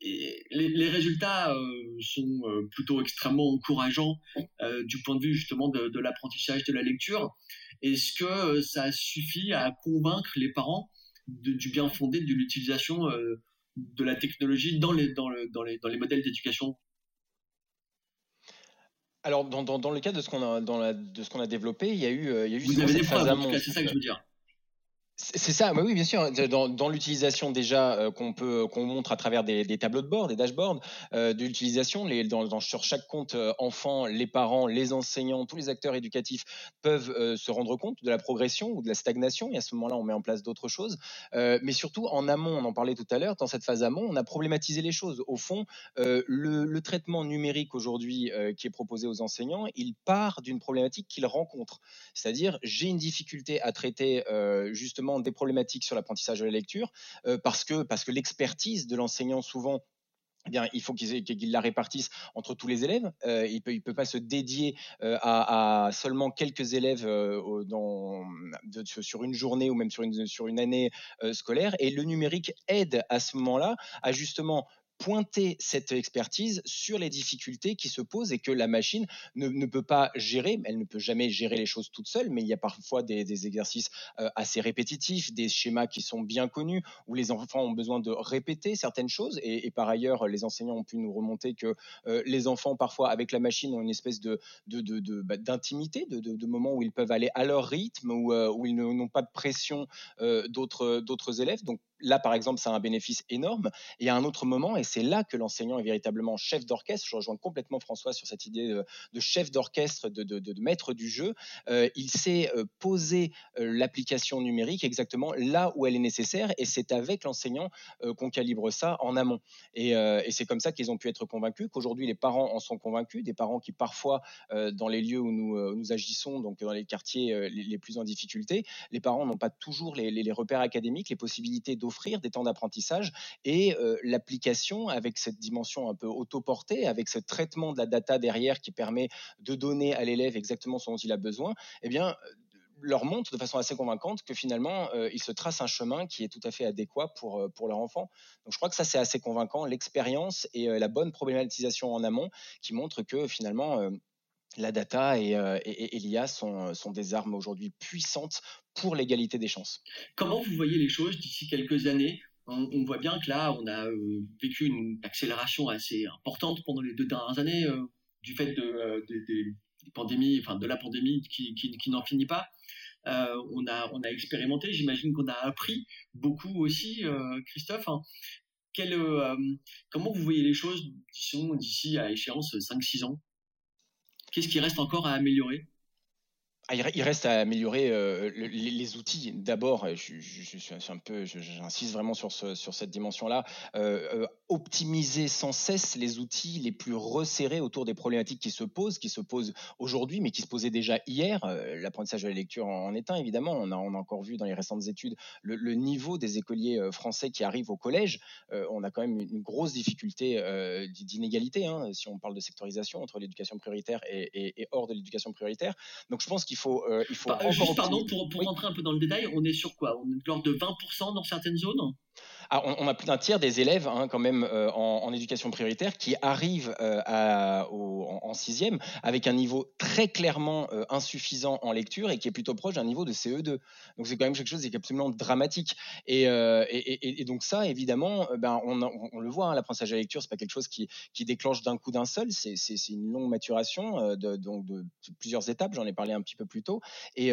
les, résultats sont plutôt extrêmement encourageants du point de vue justement de l'apprentissage de la lecture. Est-ce que ça suffit à convaincre les parents du bien fondé de l'utilisation euh, de la technologie dans les, dans, dans les, dans les modèles d'éducation? Alors, dans, dans, dans, le cas de ce qu'on a, dans la, de ce qu'on a développé, il y a eu, euh, il y a eu Vous avez des preuves, c'est ça que je veux dire. C'est ça, oui, bien sûr. Dans, l'utilisation déjà euh, qu'on peut, qu'on montre à travers des, tableaux de bord, des dashboards euh, de l'utilisation, dans, sur chaque compte euh, enfant, les parents, les enseignants, tous les acteurs éducatifs peuvent se rendre compte de la progression ou de la stagnation. Et à ce moment-là, on met en place d'autres choses. mais surtout en amont, on en parlait tout à l'heure, dans cette phase amont, on a problématisé les choses. Au fond, le, traitement numérique aujourd'hui qui est proposé aux enseignants, il part d'une problématique qu'ils rencontrent. C'est-à-dire, j'ai une difficulté à traiter justement des problématiques sur l'apprentissage de la lecture euh, parce que, parce que l'expertise de l'enseignant souvent eh bien, il faut qu'il la répartisse entre tous les élèves. Euh, il ne peut, il peut pas se dédier euh, à, seulement quelques élèves sur une journée ou même sur une, sur une année scolaire. Et le numérique aide à ce moment-là à justement pointer cette expertise sur les difficultés qui se posent et que la machine ne, peut pas gérer. Elle ne peut jamais gérer les choses toute seule, mais il y a parfois des, exercices euh, assez répétitifs, des schémas qui sont bien connus, où les enfants ont besoin de répéter certaines choses. Et, par ailleurs, les enseignants ont pu nous remonter que euh, les enfants, parfois, avec la machine, ont une espèce de, bah, d'intimité, de, de, moments où ils peuvent aller à leur rythme, où, euh, où ils n'ont pas de pression d'autres, d'autres élèves. Donc, là, par exemple, ça a un bénéfice énorme. Et à un autre moment, et c'est là que l'enseignant est véritablement chef d'orchestre, je rejoins complètement François sur cette idée de, chef d'orchestre, de, maître du jeu, euh, il sait euh, poser euh, l'application numérique exactement là où elle est nécessaire, et c'est avec l'enseignant qu'on calibre ça en amont. Et, c'est comme ça qu'ils ont pu être convaincus, qu'aujourd'hui les parents en sont convaincus, des parents qui parfois, dans les lieux où nous, agissons, donc dans les quartiers les, plus en difficulté, les parents n'ont pas toujours les, les repères académiques, les possibilités d'offrir offrir des temps d'apprentissage et l'application avec cette dimension un peu autoportée, avec ce traitement de la data derrière qui permet de donner à l'élève exactement ce dont il a besoin, eh bien, leur montre de façon assez convaincante que finalement, ils se tracent un chemin qui est tout à fait adéquat pour, pour leur enfant. Donc je crois que ça, c'est assez convaincant, l'expérience et la bonne problématisation en amont qui montre que finalement, la data et, et, l'IA sont, sont, des armes aujourd'hui puissantes pour l'égalité des chances. Comment vous voyez les choses d'ici quelques années? On, voit bien que là, on a vécu une accélération assez importante pendant les deux dernières années du fait de, la pandémie qui, n'en finit pas. on, a, expérimenté, j'imagine qu'on a appris beaucoup aussi, Christophe. Hein. Comment vous voyez les choses d'ici à échéance 5-6 ans? Qu'est-ce qui reste encore à améliorer? Ah, il reste à améliorer euh, les, outils. D'abord, je, j'insiste vraiment sur, ce, sur cette dimension-là. Euh, euh, optimiser sans cesse les outils les plus resserrés autour des problématiques qui se posent, qui se posent aujourd'hui, mais qui se posaient déjà hier. L'apprentissage de la lecture en est un, évidemment. On a, on a encore vu dans les récentes études le, niveau des écoliers français qui arrivent au collège. on a quand même une grosse difficulté d'inégalité, hein, si on parle de sectorisation entre l'éducation prioritaire et, et hors de l'éducation prioritaire. Donc, je pense qu'il faut, euh, il faut bah, juste, pardon, pour, pour rentrer un peu dans le détail, on est sur quoi? On est de l'ordre de 20% dans certaines zones? Ah, on, a plus d'un tiers des élèves hein, quand même euh, en, éducation prioritaire qui arrivent euh, à, en, sixième avec un niveau très clairement euh, insuffisant en lecture et qui est plutôt proche d'un niveau de CE2. Donc c'est quand même quelque chose qui est absolument dramatique. Et, donc ça, évidemment, ben, on, le voit, hein, l'apprentissage de la lecture, c'est pas quelque chose qui, déclenche d'un coup d'un seul. C'est une longue maturation de, donc de, plusieurs étapes. J'en ai parlé un petit peu plus tôt. Et,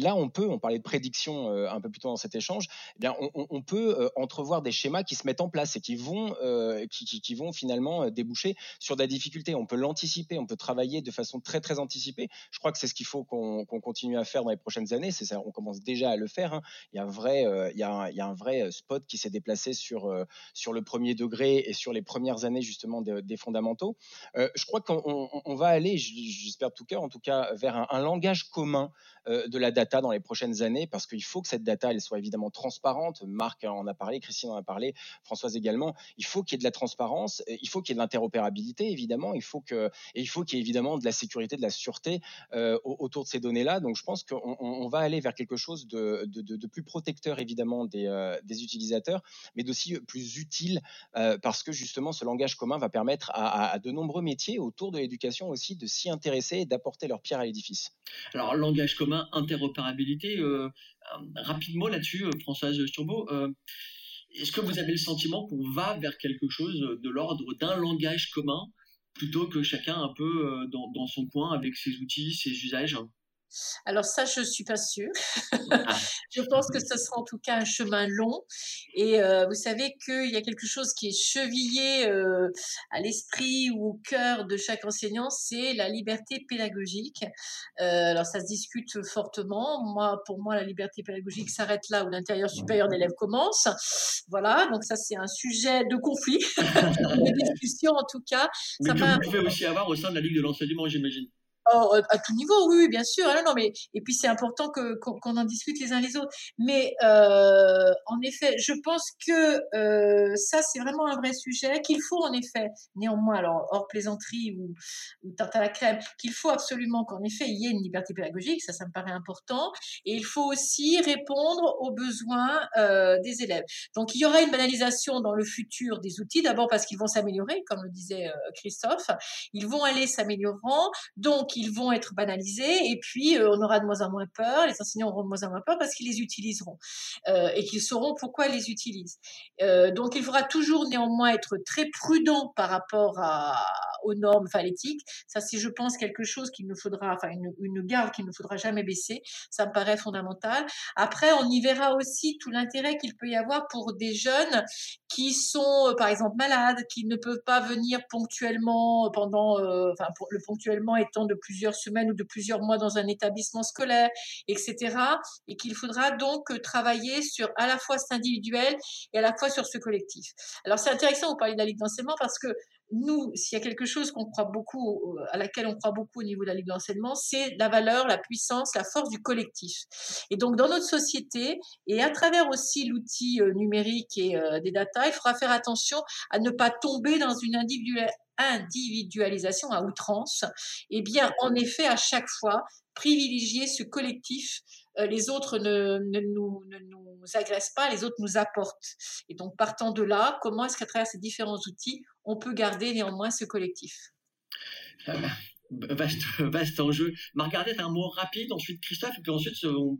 là, on peut, on parlait de prédiction un peu plus tôt dans cet échange. Eh on peut entrevoir des schémas qui se mettent en place et qui vont, qui, qui, vont finalement déboucher sur de la difficulté. On peut l'anticiper, on peut travailler de façon très très anticipée. Je crois que c'est ce qu'il faut qu'on continue à faire dans les prochaines années. C'est ça, on commence déjà à le faire. Hein. Il y a un vrai, il y a il y a un vrai spot qui s'est déplacé sur sur le premier degré et sur les premières années justement des fondamentaux. je crois qu'on va aller, j'espère de tout cœur en tout cas, vers un, langage commun euh, de la data dans les prochaines années parce qu'il faut que cette data elle soit évidemment transparente. Marc en a parlé, Christine en a parlé, Françoise également. Il faut qu'il y ait de la transparence, il faut qu'il y ait de l'interopérabilité évidemment, il faut et il faut qu'il y ait évidemment de la sécurité, de la sûreté euh, autour de ces données-là. Donc je pense qu'on va aller vers quelque chose de, plus protecteur évidemment des, euh, utilisateurs, mais d'aussi plus utile parce que justement ce langage commun va permettre à, à de nombreux métiers autour de l'éducation aussi de s'y intéresser et d'apporter leur pierre à l'édifice. Alors langage commun interopérabilité. Euh, rapidement là-dessus, euh, Françoise Sturbo, euh, est-ce que vous avez le sentiment qu'on va vers quelque chose de l'ordre d'un langage commun plutôt que chacun un peu dans, son coin avec ses outils, ses usages? Alors ça, je suis pas sûre. Ah. je pense que ce sera en tout cas un chemin long. Et euh, vous savez qu'il y a quelque chose qui est chevillé euh, à l'esprit ou au cœur de chaque enseignant, c'est la liberté pédagogique. Euh, alors ça se discute fortement. Moi, pour moi, la liberté pédagogique s'arrête là où l'intérieur supérieur d'élèves commence. Voilà, donc ça c'est un sujet de conflit, de discussion en tout cas. Mais que vous pouvez aussi avoir au sein de la Ligue de l'enseignement, j'imagine. Oh, euh, à tout niveau, oui, bien sûr. Ah, non, mais et puis c'est important qu'on en discute les uns les autres. Mais euh, en effet, je pense que euh, ça c'est vraiment un vrai sujet qu'il faut en effet, néanmoins, alors hors plaisanterie ou, ou à la crème, qu'il faut absolument qu'en effet il y ait une liberté pédagogique, ça ça me paraît important. Et il faut aussi répondre aux besoins des élèves. Donc il y aura une banalisation dans le futur des outils, d'abord parce qu'ils vont s'améliorer, comme le disait Christophe, ils vont aller s'améliorant. Donc ils vont être banalisés et puis euh, on aura de moins en moins peur, les enseignants auront de moins en moins peur parce qu'ils les utiliseront euh, et qu'ils sauront pourquoi ils les utilisent. Euh, donc il faudra toujours néanmoins être très prudent par rapport à, aux normes, enfin. Ça c'est je pense quelque chose qu'il nous faudra, enfin une, une garde qu'il ne faudra jamais baisser. Ça me paraît fondamental. Après on y verra aussi tout l'intérêt qu'il peut y avoir pour des jeunes qui sont par exemple malades, qui ne peuvent pas venir ponctuellement pendant, enfin pour, le ponctuellement étant de plusieurs semaines ou de plusieurs mois dans un établissement scolaire, etc. Et qu'il faudra donc euh, travailler sur à la fois cet individuel et à la fois sur ce collectif. Alors c'est intéressant, vous parlez de la Ligue d'enseignement parce que nous, s'il y a quelque chose qu'on croit beaucoup, à laquelle on croit beaucoup au niveau de la Ligue d'enseignement, c'est la valeur, la puissance, la force du collectif. Et donc, dans notre société, et à travers aussi l'outil euh, numérique et euh, des data, il faudra faire attention à ne pas tomber dans une individualisation à outrance. Et bien, en effet, à chaque fois, privilégier ce collectif. Euh, les autres ne, nous, ne, nous, agressent pas, les autres nous apportent. Et donc, partant de là, comment est-ce qu'à travers ces différents outils, on peut garder néanmoins ce collectif? Euh, vaste, vaste enjeu. Margaret, un mot rapide, ensuite Christophe, et puis ensuite on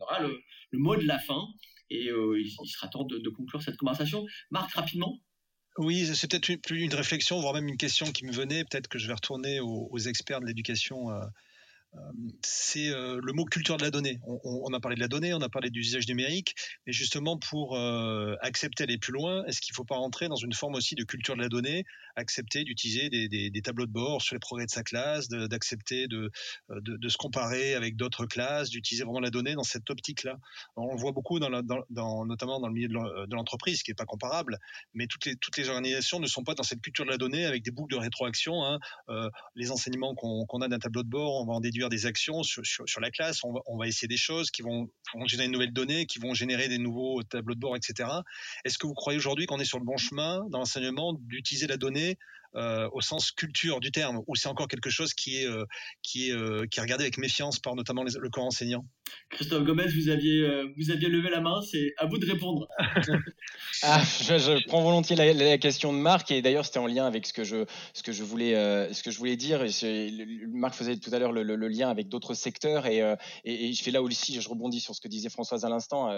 aura le, mot de la fin. Et euh, il, sera temps de, conclure cette conversation. Marc, rapidement. Oui, c'est peut-être plus une réflexion, voire même une question qui me venait. Peut-être que je vais retourner aux, experts de l'éducation c'est le mot culture de la donnée. On, a parlé de la donnée, on a parlé du usage numérique, mais justement pour accepter d'aller plus loin, est-ce qu'il ne faut pas rentrer dans une forme aussi de culture de la donnée, accepter d'utiliser des, tableaux de bord sur les progrès de sa classe, d'accepter de, de, se comparer avec d'autres classes, d'utiliser vraiment la donnée dans cette optique-là? On le voit beaucoup, notamment dans le milieu de l'entreprise, qui n'est pas comparable, mais toutes les, toutes les organisations ne sont pas dans cette culture de la donnée avec des boucles de rétroaction. Hein. les enseignements qu'on a d'un tableau de bord, on va en déduire des actions sur, la classe, on va, on va, essayer des choses qui vont, vont, générer de nouvelles données, qui vont générer des nouveaux tableaux de bord, etc. Est-ce que vous croyez aujourd'hui qu'on est sur le bon chemin dans l'enseignement d'utiliser la donnée euh, au sens culture du terme, ou c'est encore quelque chose qui est, euh, qui, est, euh, qui est regardé avec méfiance par notamment le corps enseignant? Christophe Gomez, vous aviez, vous aviez levé la main, c'est à vous de répondre. ah, je, prends volontiers la, question de Marc, et d'ailleurs c'était en lien avec ce que je, ce que je, voulais, ce que je voulais dire. Et Marc faisait tout à l'heure le, lien avec d'autres secteurs, et, et, je fais là aussi, je rebondis sur ce que disait Françoise à l'instant,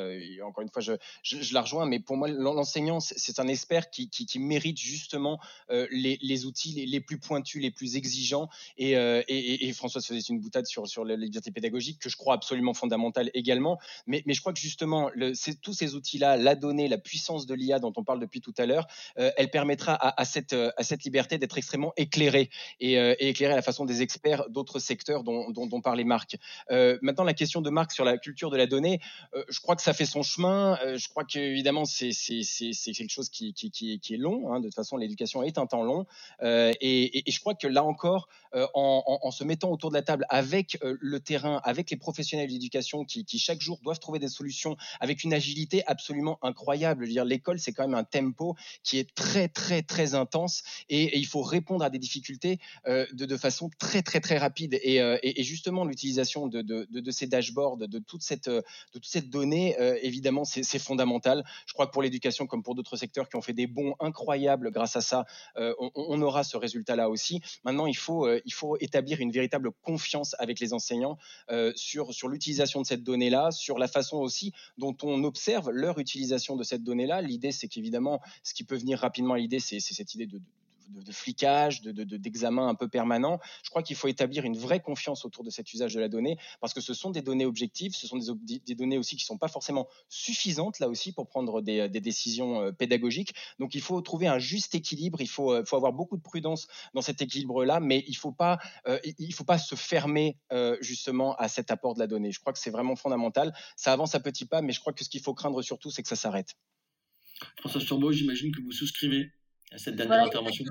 encore une fois, je, je, la rejoins, mais pour moi, l'enseignant, c'est un expert qui, qui, qui mérite justement les les, outils les, plus pointus, les plus exigeants. Et, euh, et, et François faisait une boutade sur, sur la liberté pédagogique que je crois absolument fondamentale également. Mais, mais je crois que justement, le, tous ces outils-là, la donnée, la puissance de l'IA dont on parle depuis tout à l'heure, euh, elle permettra à, à, cette, à cette liberté d'être extrêmement éclairée et, euh, et, éclairée à la façon des experts d'autres secteurs dont, dont, dont parlait Marc. maintenant, la question de Marc sur la culture de la donnée, je crois que ça fait son chemin. je crois qu'évidemment, c'est quelque chose qui, qui, qui, qui est long. Hein. De toute façon, l'éducation est un temps long. Euh, et, je crois que là encore, euh, en, se mettant autour de la table avec euh, le terrain, avec les professionnels d'éducation qui, chaque jour doivent trouver des solutions avec une agilité absolument incroyable. dire, l'école, c'est quand même un tempo qui est très, très, très intense et, il faut répondre à des difficultés de, façon très, très, très rapide. Et, justement, l'utilisation de, ces dashboards, de toute cette, de toute cette donnée, évidemment, c'est fondamental. Je crois que pour l'éducation, comme pour d'autres secteurs qui ont fait des bons incroyables grâce à ça, on, on, aura ce résultat-là aussi. Maintenant, il faut, euh, il faut établir une véritable confiance avec les enseignants euh, sur, sur l'utilisation de cette donnée-là, sur la façon aussi dont on observe leur utilisation de cette donnée-là. L'idée, c'est qu'évidemment, ce qui peut venir rapidement à l'idée, c'est cette idée de, de, de flicage, d'examen de, un peu permanent. Je crois qu'il faut établir une vraie confiance autour de cet usage de la donnée parce que ce sont des données objectives, ce sont des, données aussi qui ne sont pas forcément suffisantes là aussi pour prendre des, des, décisions euh, pédagogiques. Donc il faut trouver un juste équilibre, il faut, euh, avoir beaucoup de prudence dans cet équilibre-là, mais il ne faut, pas, euh, se fermer euh, justement à cet apport de la donnée. Je crois que c'est vraiment fondamental. Ça avance à petits pas, mais je crois que ce qu'il faut craindre surtout, c'est que ça s'arrête. François Turbo, j'imagine que vous souscrivez à cette dernière voilà, intervention.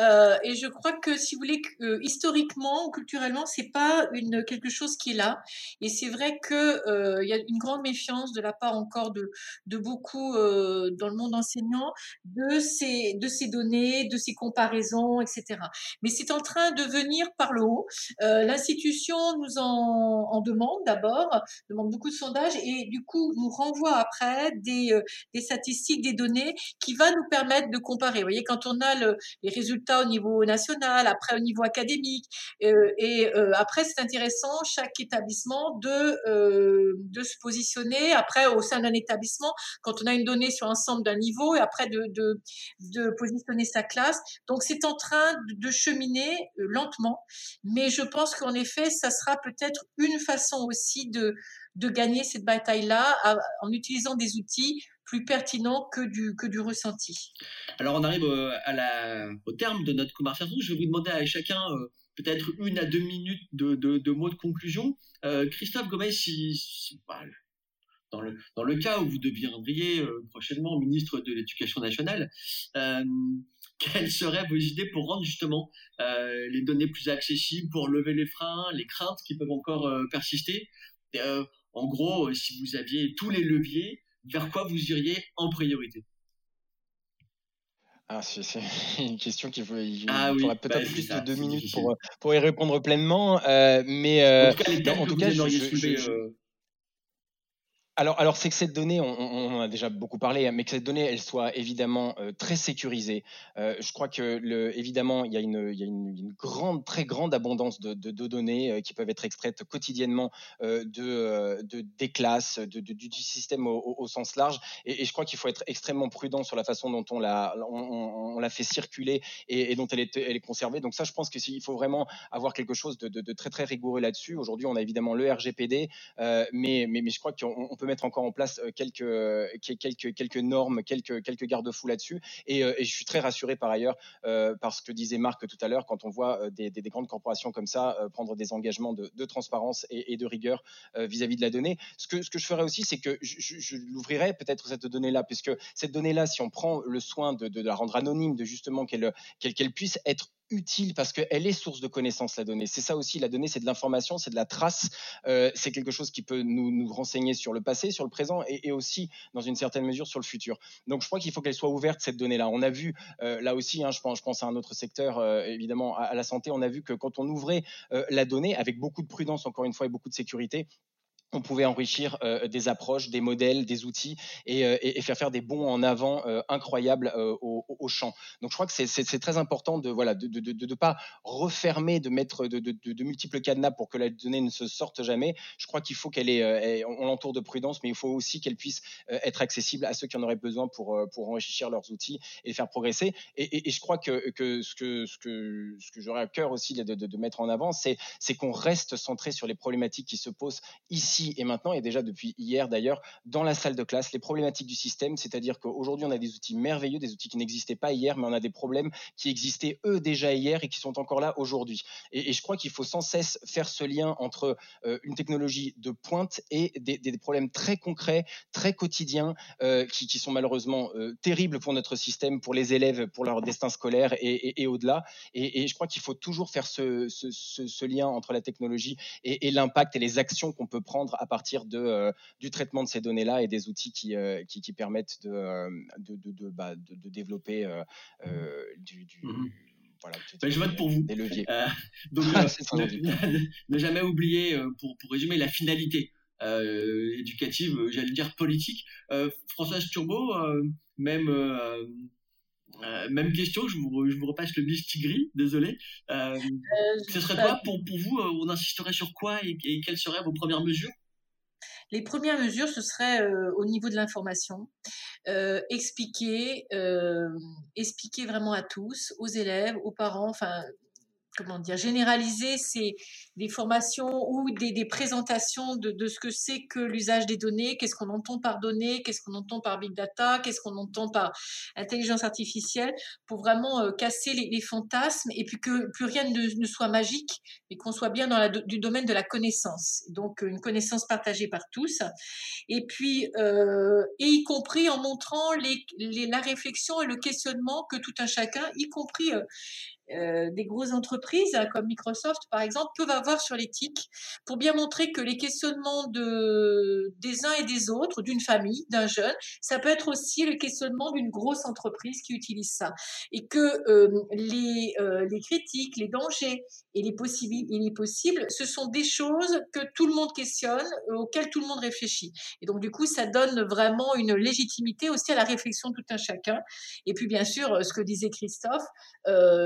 Euh, et je crois que, si vous voulez, euh, historiquement ou culturellement, c'est pas une quelque chose qui est là. Et c'est vrai que euh, il y a une grande méfiance de la part encore de, de beaucoup dans le monde enseignant de ces de ces données, de ces comparaisons, etc. Mais c'est en train de venir par le haut. L'institution nous en, demande d'abord, demande beaucoup de sondages et du coup nous renvoie après des, des statistiques, des données qui va nous permettre de comparer. Vous voyez, quand on a le, les résultats au niveau national, après au niveau académique. Euh, et euh, après, c'est intéressant, chaque établissement, de, euh, de se positionner après au sein d'un établissement, quand on a une donnée sur l'ensemble d'un niveau, et après de, de, de, positionner sa classe. Donc, c'est en train de, cheminer lentement. Mais je pense qu'en effet, ça sera peut-être une façon aussi de, de gagner cette bataille-là en utilisant des outils plus pertinent que du, que du ressenti. Alors on arrive la, au terme de notre conversation. Je vais vous demander à chacun euh, peut-être une à deux minutes de, de, mots de conclusion. Euh, Christophe Gomez, si, bah, dans, le, dans le cas où vous deviendriez euh, prochainement ministre de l'Éducation nationale, euh, quelles seraient vos idées pour rendre justement euh, les données plus accessibles, pour lever les freins, les craintes qui peuvent encore persister? En gros, si vous aviez tous les leviers, vers quoi vous iriez en priorité? Ah, c'est une question qu'il faut. Il ah, oui, faudrait peut-être bah, plus de deux minutes pour, pour y répondre pleinement. Euh, mais euh, en tout cas, les en tout cas, je, je, je, euh, alors, alors c'est que cette donnée, on, on, en a déjà beaucoup parlé, hein, mais que cette donnée, elle soit évidemment euh, très sécurisée. Euh, je crois que, le, évidemment, il y a une, y a une, une grande, très grande abondance de, de, de données euh, qui peuvent être extraites quotidiennement euh, de, euh, de, des classes, de, du système au, au, au, sens large. Et, et je crois qu'il faut être extrêmement prudent sur la façon dont on la, on, on la fait circuler et, et, dont elle est, elle est conservée. Donc ça, je pense qu'il faut vraiment avoir quelque chose de, très, très rigoureux là-dessus. Aujourd'hui, on a évidemment le RGPD, mais, mais, mais je crois qu'on peut mettre encore en place euh, quelques, euh, quelques, quelques normes, quelques, quelques garde-fous là-dessus. Et, euh, je suis très rassuré par ailleurs par ce que disait Marc tout à l'heure, quand on voit des, des, des, grandes corporations comme ça prendre des engagements de, transparence et, de rigueur vis-à-vis -vis de la donnée. Ce que, ce que je ferais aussi, c'est que je, je, l'ouvrirais peut-être cette donnée-là, puisque cette donnée-là, si on prend le soin de, la rendre anonyme, de justement qu'elle qu'elle puisse être utile parce qu'elle est source de connaissances, la donnée. C'est ça aussi, la donnée, c'est de l'information, c'est de la trace, euh, c'est quelque chose qui peut nous, nous, renseigner sur le passé, sur le présent et, aussi, dans une certaine mesure, sur le futur. Donc, je crois qu'il faut qu'elle soit ouverte, cette donnée-là. On a vu, euh, là aussi, hein, je, pense, je pense à un autre secteur, euh, évidemment, à, à, la santé, on a vu que quand on ouvrait la donnée, avec beaucoup de prudence, encore une fois, et beaucoup de sécurité, on pouvait enrichir euh, des approches, des modèles, des outils et, euh, faire faire des bons en avant euh, incroyables au, champ. Donc je crois que c'est très important de voilà de ne pas refermer, de mettre de, multiples cadenas pour que la donnée ne se sorte jamais. Je crois qu'il faut qu'elle ait, on l'entoure de prudence, mais il faut aussi qu'elle puisse être accessible à ceux qui en auraient besoin pour, enrichir leurs outils et les faire progresser. Et, je crois que, ce que j'aurais à cœur aussi de, mettre en avant, c'est qu'on reste centré sur les problématiques qui se posent ici et maintenant, et déjà depuis hier d'ailleurs, dans la salle de classe, les problématiques du système, c'est-à-dire qu'aujourd'hui, on a des outils merveilleux, des outils qui n'existaient pas hier, mais on a des problèmes qui existaient eux déjà hier et qui sont encore là aujourd'hui. Et, je crois qu'il faut sans cesse faire ce lien entre euh, une technologie de pointe et des, problèmes très concrets, très quotidiens, euh, qui, sont malheureusement euh, terribles pour notre système, pour les élèves, pour leur destin scolaire et, au-delà. Et, je crois qu'il faut toujours faire ce, lien entre la technologie et l'impact et les actions qu'on peut prendre à partir de, euh, du traitement de ces données-là et des outils qui, euh, qui, permettent de, euh, de, de, bah, de, développer du, mmh Voilà, ben, je vote pour vous. Des leviers. donc, ne, jamais oublier, pour, pour résumer, la finalité éducative, j'allais dire politique. Françoise Turbo, même même question, je vous, je vous repasse le bistigris, désolé. ce serait quoi pour, pour vous On insisterait sur quoi et, et quelles seraient vos premières mesures? Les premières mesures, ce serait euh, au niveau de l'information, euh, expliquer, euh, expliquer vraiment à tous, aux élèves, aux parents, enfin comment dire, généraliser ces, des formations ou des, des présentations de, de, ce que c'est que l'usage des données, qu'est-ce qu'on entend par données, qu'est-ce qu'on entend par big data, qu'est-ce qu'on entend par intelligence artificielle, pour vraiment euh, casser les, les, fantasmes et puis que plus rien ne, ne soit magique, mais qu'on soit bien dans la, du domaine de la connaissance. Donc une connaissance partagée par tous. Et puis, euh, et y compris en montrant les, les, la réflexion et le questionnement que tout un chacun, y compris euh, euh, des grosses entreprises comme Microsoft par exemple peuvent avoir sur l'éthique pour bien montrer que les questionnements de, des uns et des autres, d'une famille, d'un jeune, ça peut être aussi le questionnement d'une grosse entreprise qui utilise ça et que euh, les, euh, les critiques, les dangers et les, possibles, et les possibles, ce sont des choses que tout le monde questionne, auxquelles tout le monde réfléchit. Et donc du coup, ça donne vraiment une légitimité aussi à la réflexion de tout un chacun. Et puis bien sûr, ce que disait Christophe,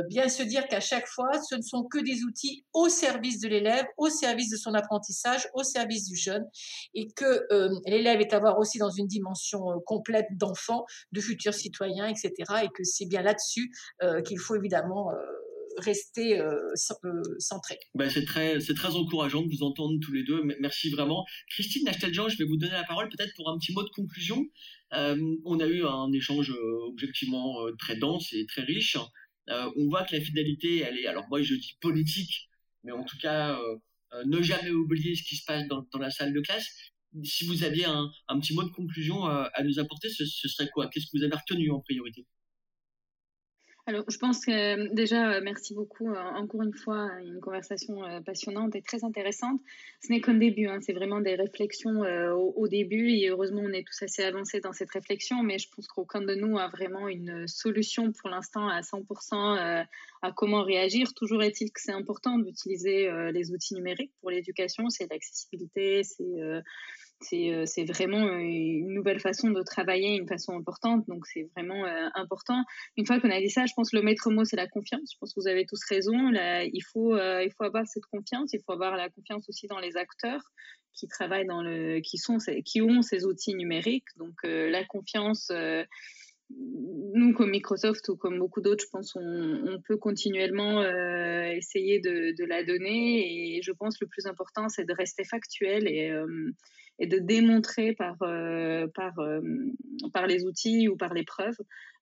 bien se dire qu'à chaque fois, ce ne sont que des outils au service de l'élève, au service de son apprentissage, au service du jeune, et que euh, l'élève est à voir aussi dans une dimension euh, complète d'enfant, de futurs citoyens, etc., et que c'est bien là-dessus euh, qu'il faut évidemment rester centré. Ben, c'est très, très encourageant de vous entendre tous les deux. Merci vraiment. Christine Nasteljean, je vais vous donner la parole peut-être pour un petit mot de conclusion. on a eu un échange objectivement très dense et très riche. Euh, on voit que la fidélité, elle est, alors moi je dis politique, mais en tout cas, euh, euh, ne jamais oublier ce qui se passe dans, la salle de classe. Si vous aviez un, petit mot de conclusion à nous apporter, ce serait quoi? Qu'est-ce que vous avez retenu en priorité? Alors, je pense que euh, déjà, euh, merci beaucoup. Euh, encore une fois, une conversation passionnante et très intéressante. Ce n'est qu'un début, hein, c'est vraiment des réflexions au, début et heureusement, on est tous assez avancés dans cette réflexion, mais je pense qu'aucun de nous a vraiment une solution pour l'instant à 100% à comment réagir. Toujours est-il que c'est important d'utiliser les outils numériques pour l'éducation, c'est l'accessibilité, c'est c'est vraiment euh, une nouvelle façon de travailler, une façon importante. Donc, c'est vraiment euh, important. Une fois qu'on a dit ça, je pense que le maître mot, c'est la confiance. Je pense que vous avez tous raison. Il, faut, il faut avoir cette confiance. Il faut avoir la confiance aussi dans les acteurs qui travaillent dans le, qui sont, qui ont ces outils numériques. Donc, la confiance, nous, comme Microsoft ou comme beaucoup d'autres, je pense on, peut continuellement essayer de, la donner. Et je pense le plus important, c'est de rester factuel et et de démontrer par, euh, par, euh, par les outils ou par les preuves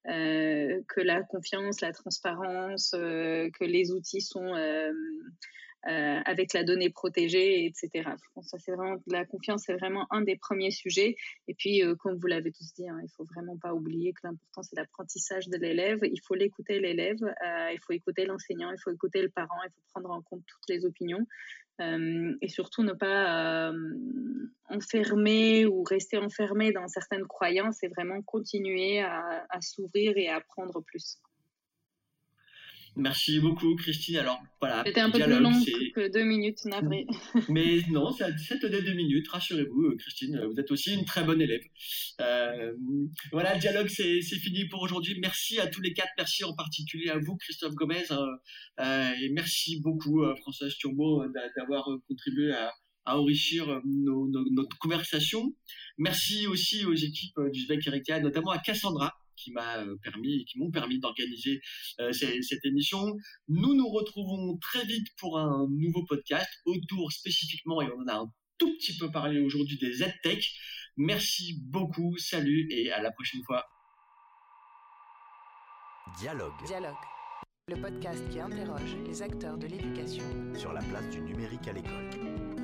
euh, que la confiance, la transparence, que les outils sont avec la donnée protégée, etc. Ça, vraiment, la confiance, c'est vraiment un des premiers sujets. Et puis, comme vous l'avez tous dit, hein, il faut vraiment pas oublier que l'important, c'est l'apprentissage de l'élève. Il faut l'écouter, l'élève. il faut écouter l'enseignant. Il faut écouter le parent. Il faut prendre en compte toutes les opinions. Et surtout ne pas euh, enfermer ou rester enfermé dans certaines croyances et vraiment continuer à, s'ouvrir et à apprendre plus. Merci beaucoup, Christine. Alors, voilà. C'était un peu plus long que deux minutes, navré. Mais non, ça, tenait deux minutes, rassurez-vous, euh, Christine, vous êtes aussi une très bonne élève. Euh, voilà, le dialogue, c'est fini pour aujourd'hui. Merci à tous les quatre, merci en particulier à vous, Christophe Gomez, euh, et merci beaucoup, Françoise Turbo, d'avoir contribué à, enrichir notre conversation. Merci aussi aux équipes du SBEC Erika, notamment à Cassandra, qui m'a euh, permis, qui m'ont permis d'organiser euh, cette, émission. Nous nous retrouvons très vite pour un nouveau podcast autour spécifiquement, et on en a un tout petit peu parlé aujourd'hui des EdTech. Merci beaucoup, salut et à la prochaine fois. Dialogue. Dialogue. Le podcast qui interroge les acteurs de l'éducation sur la place du numérique à l'école.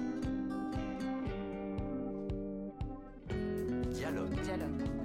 Dialogue.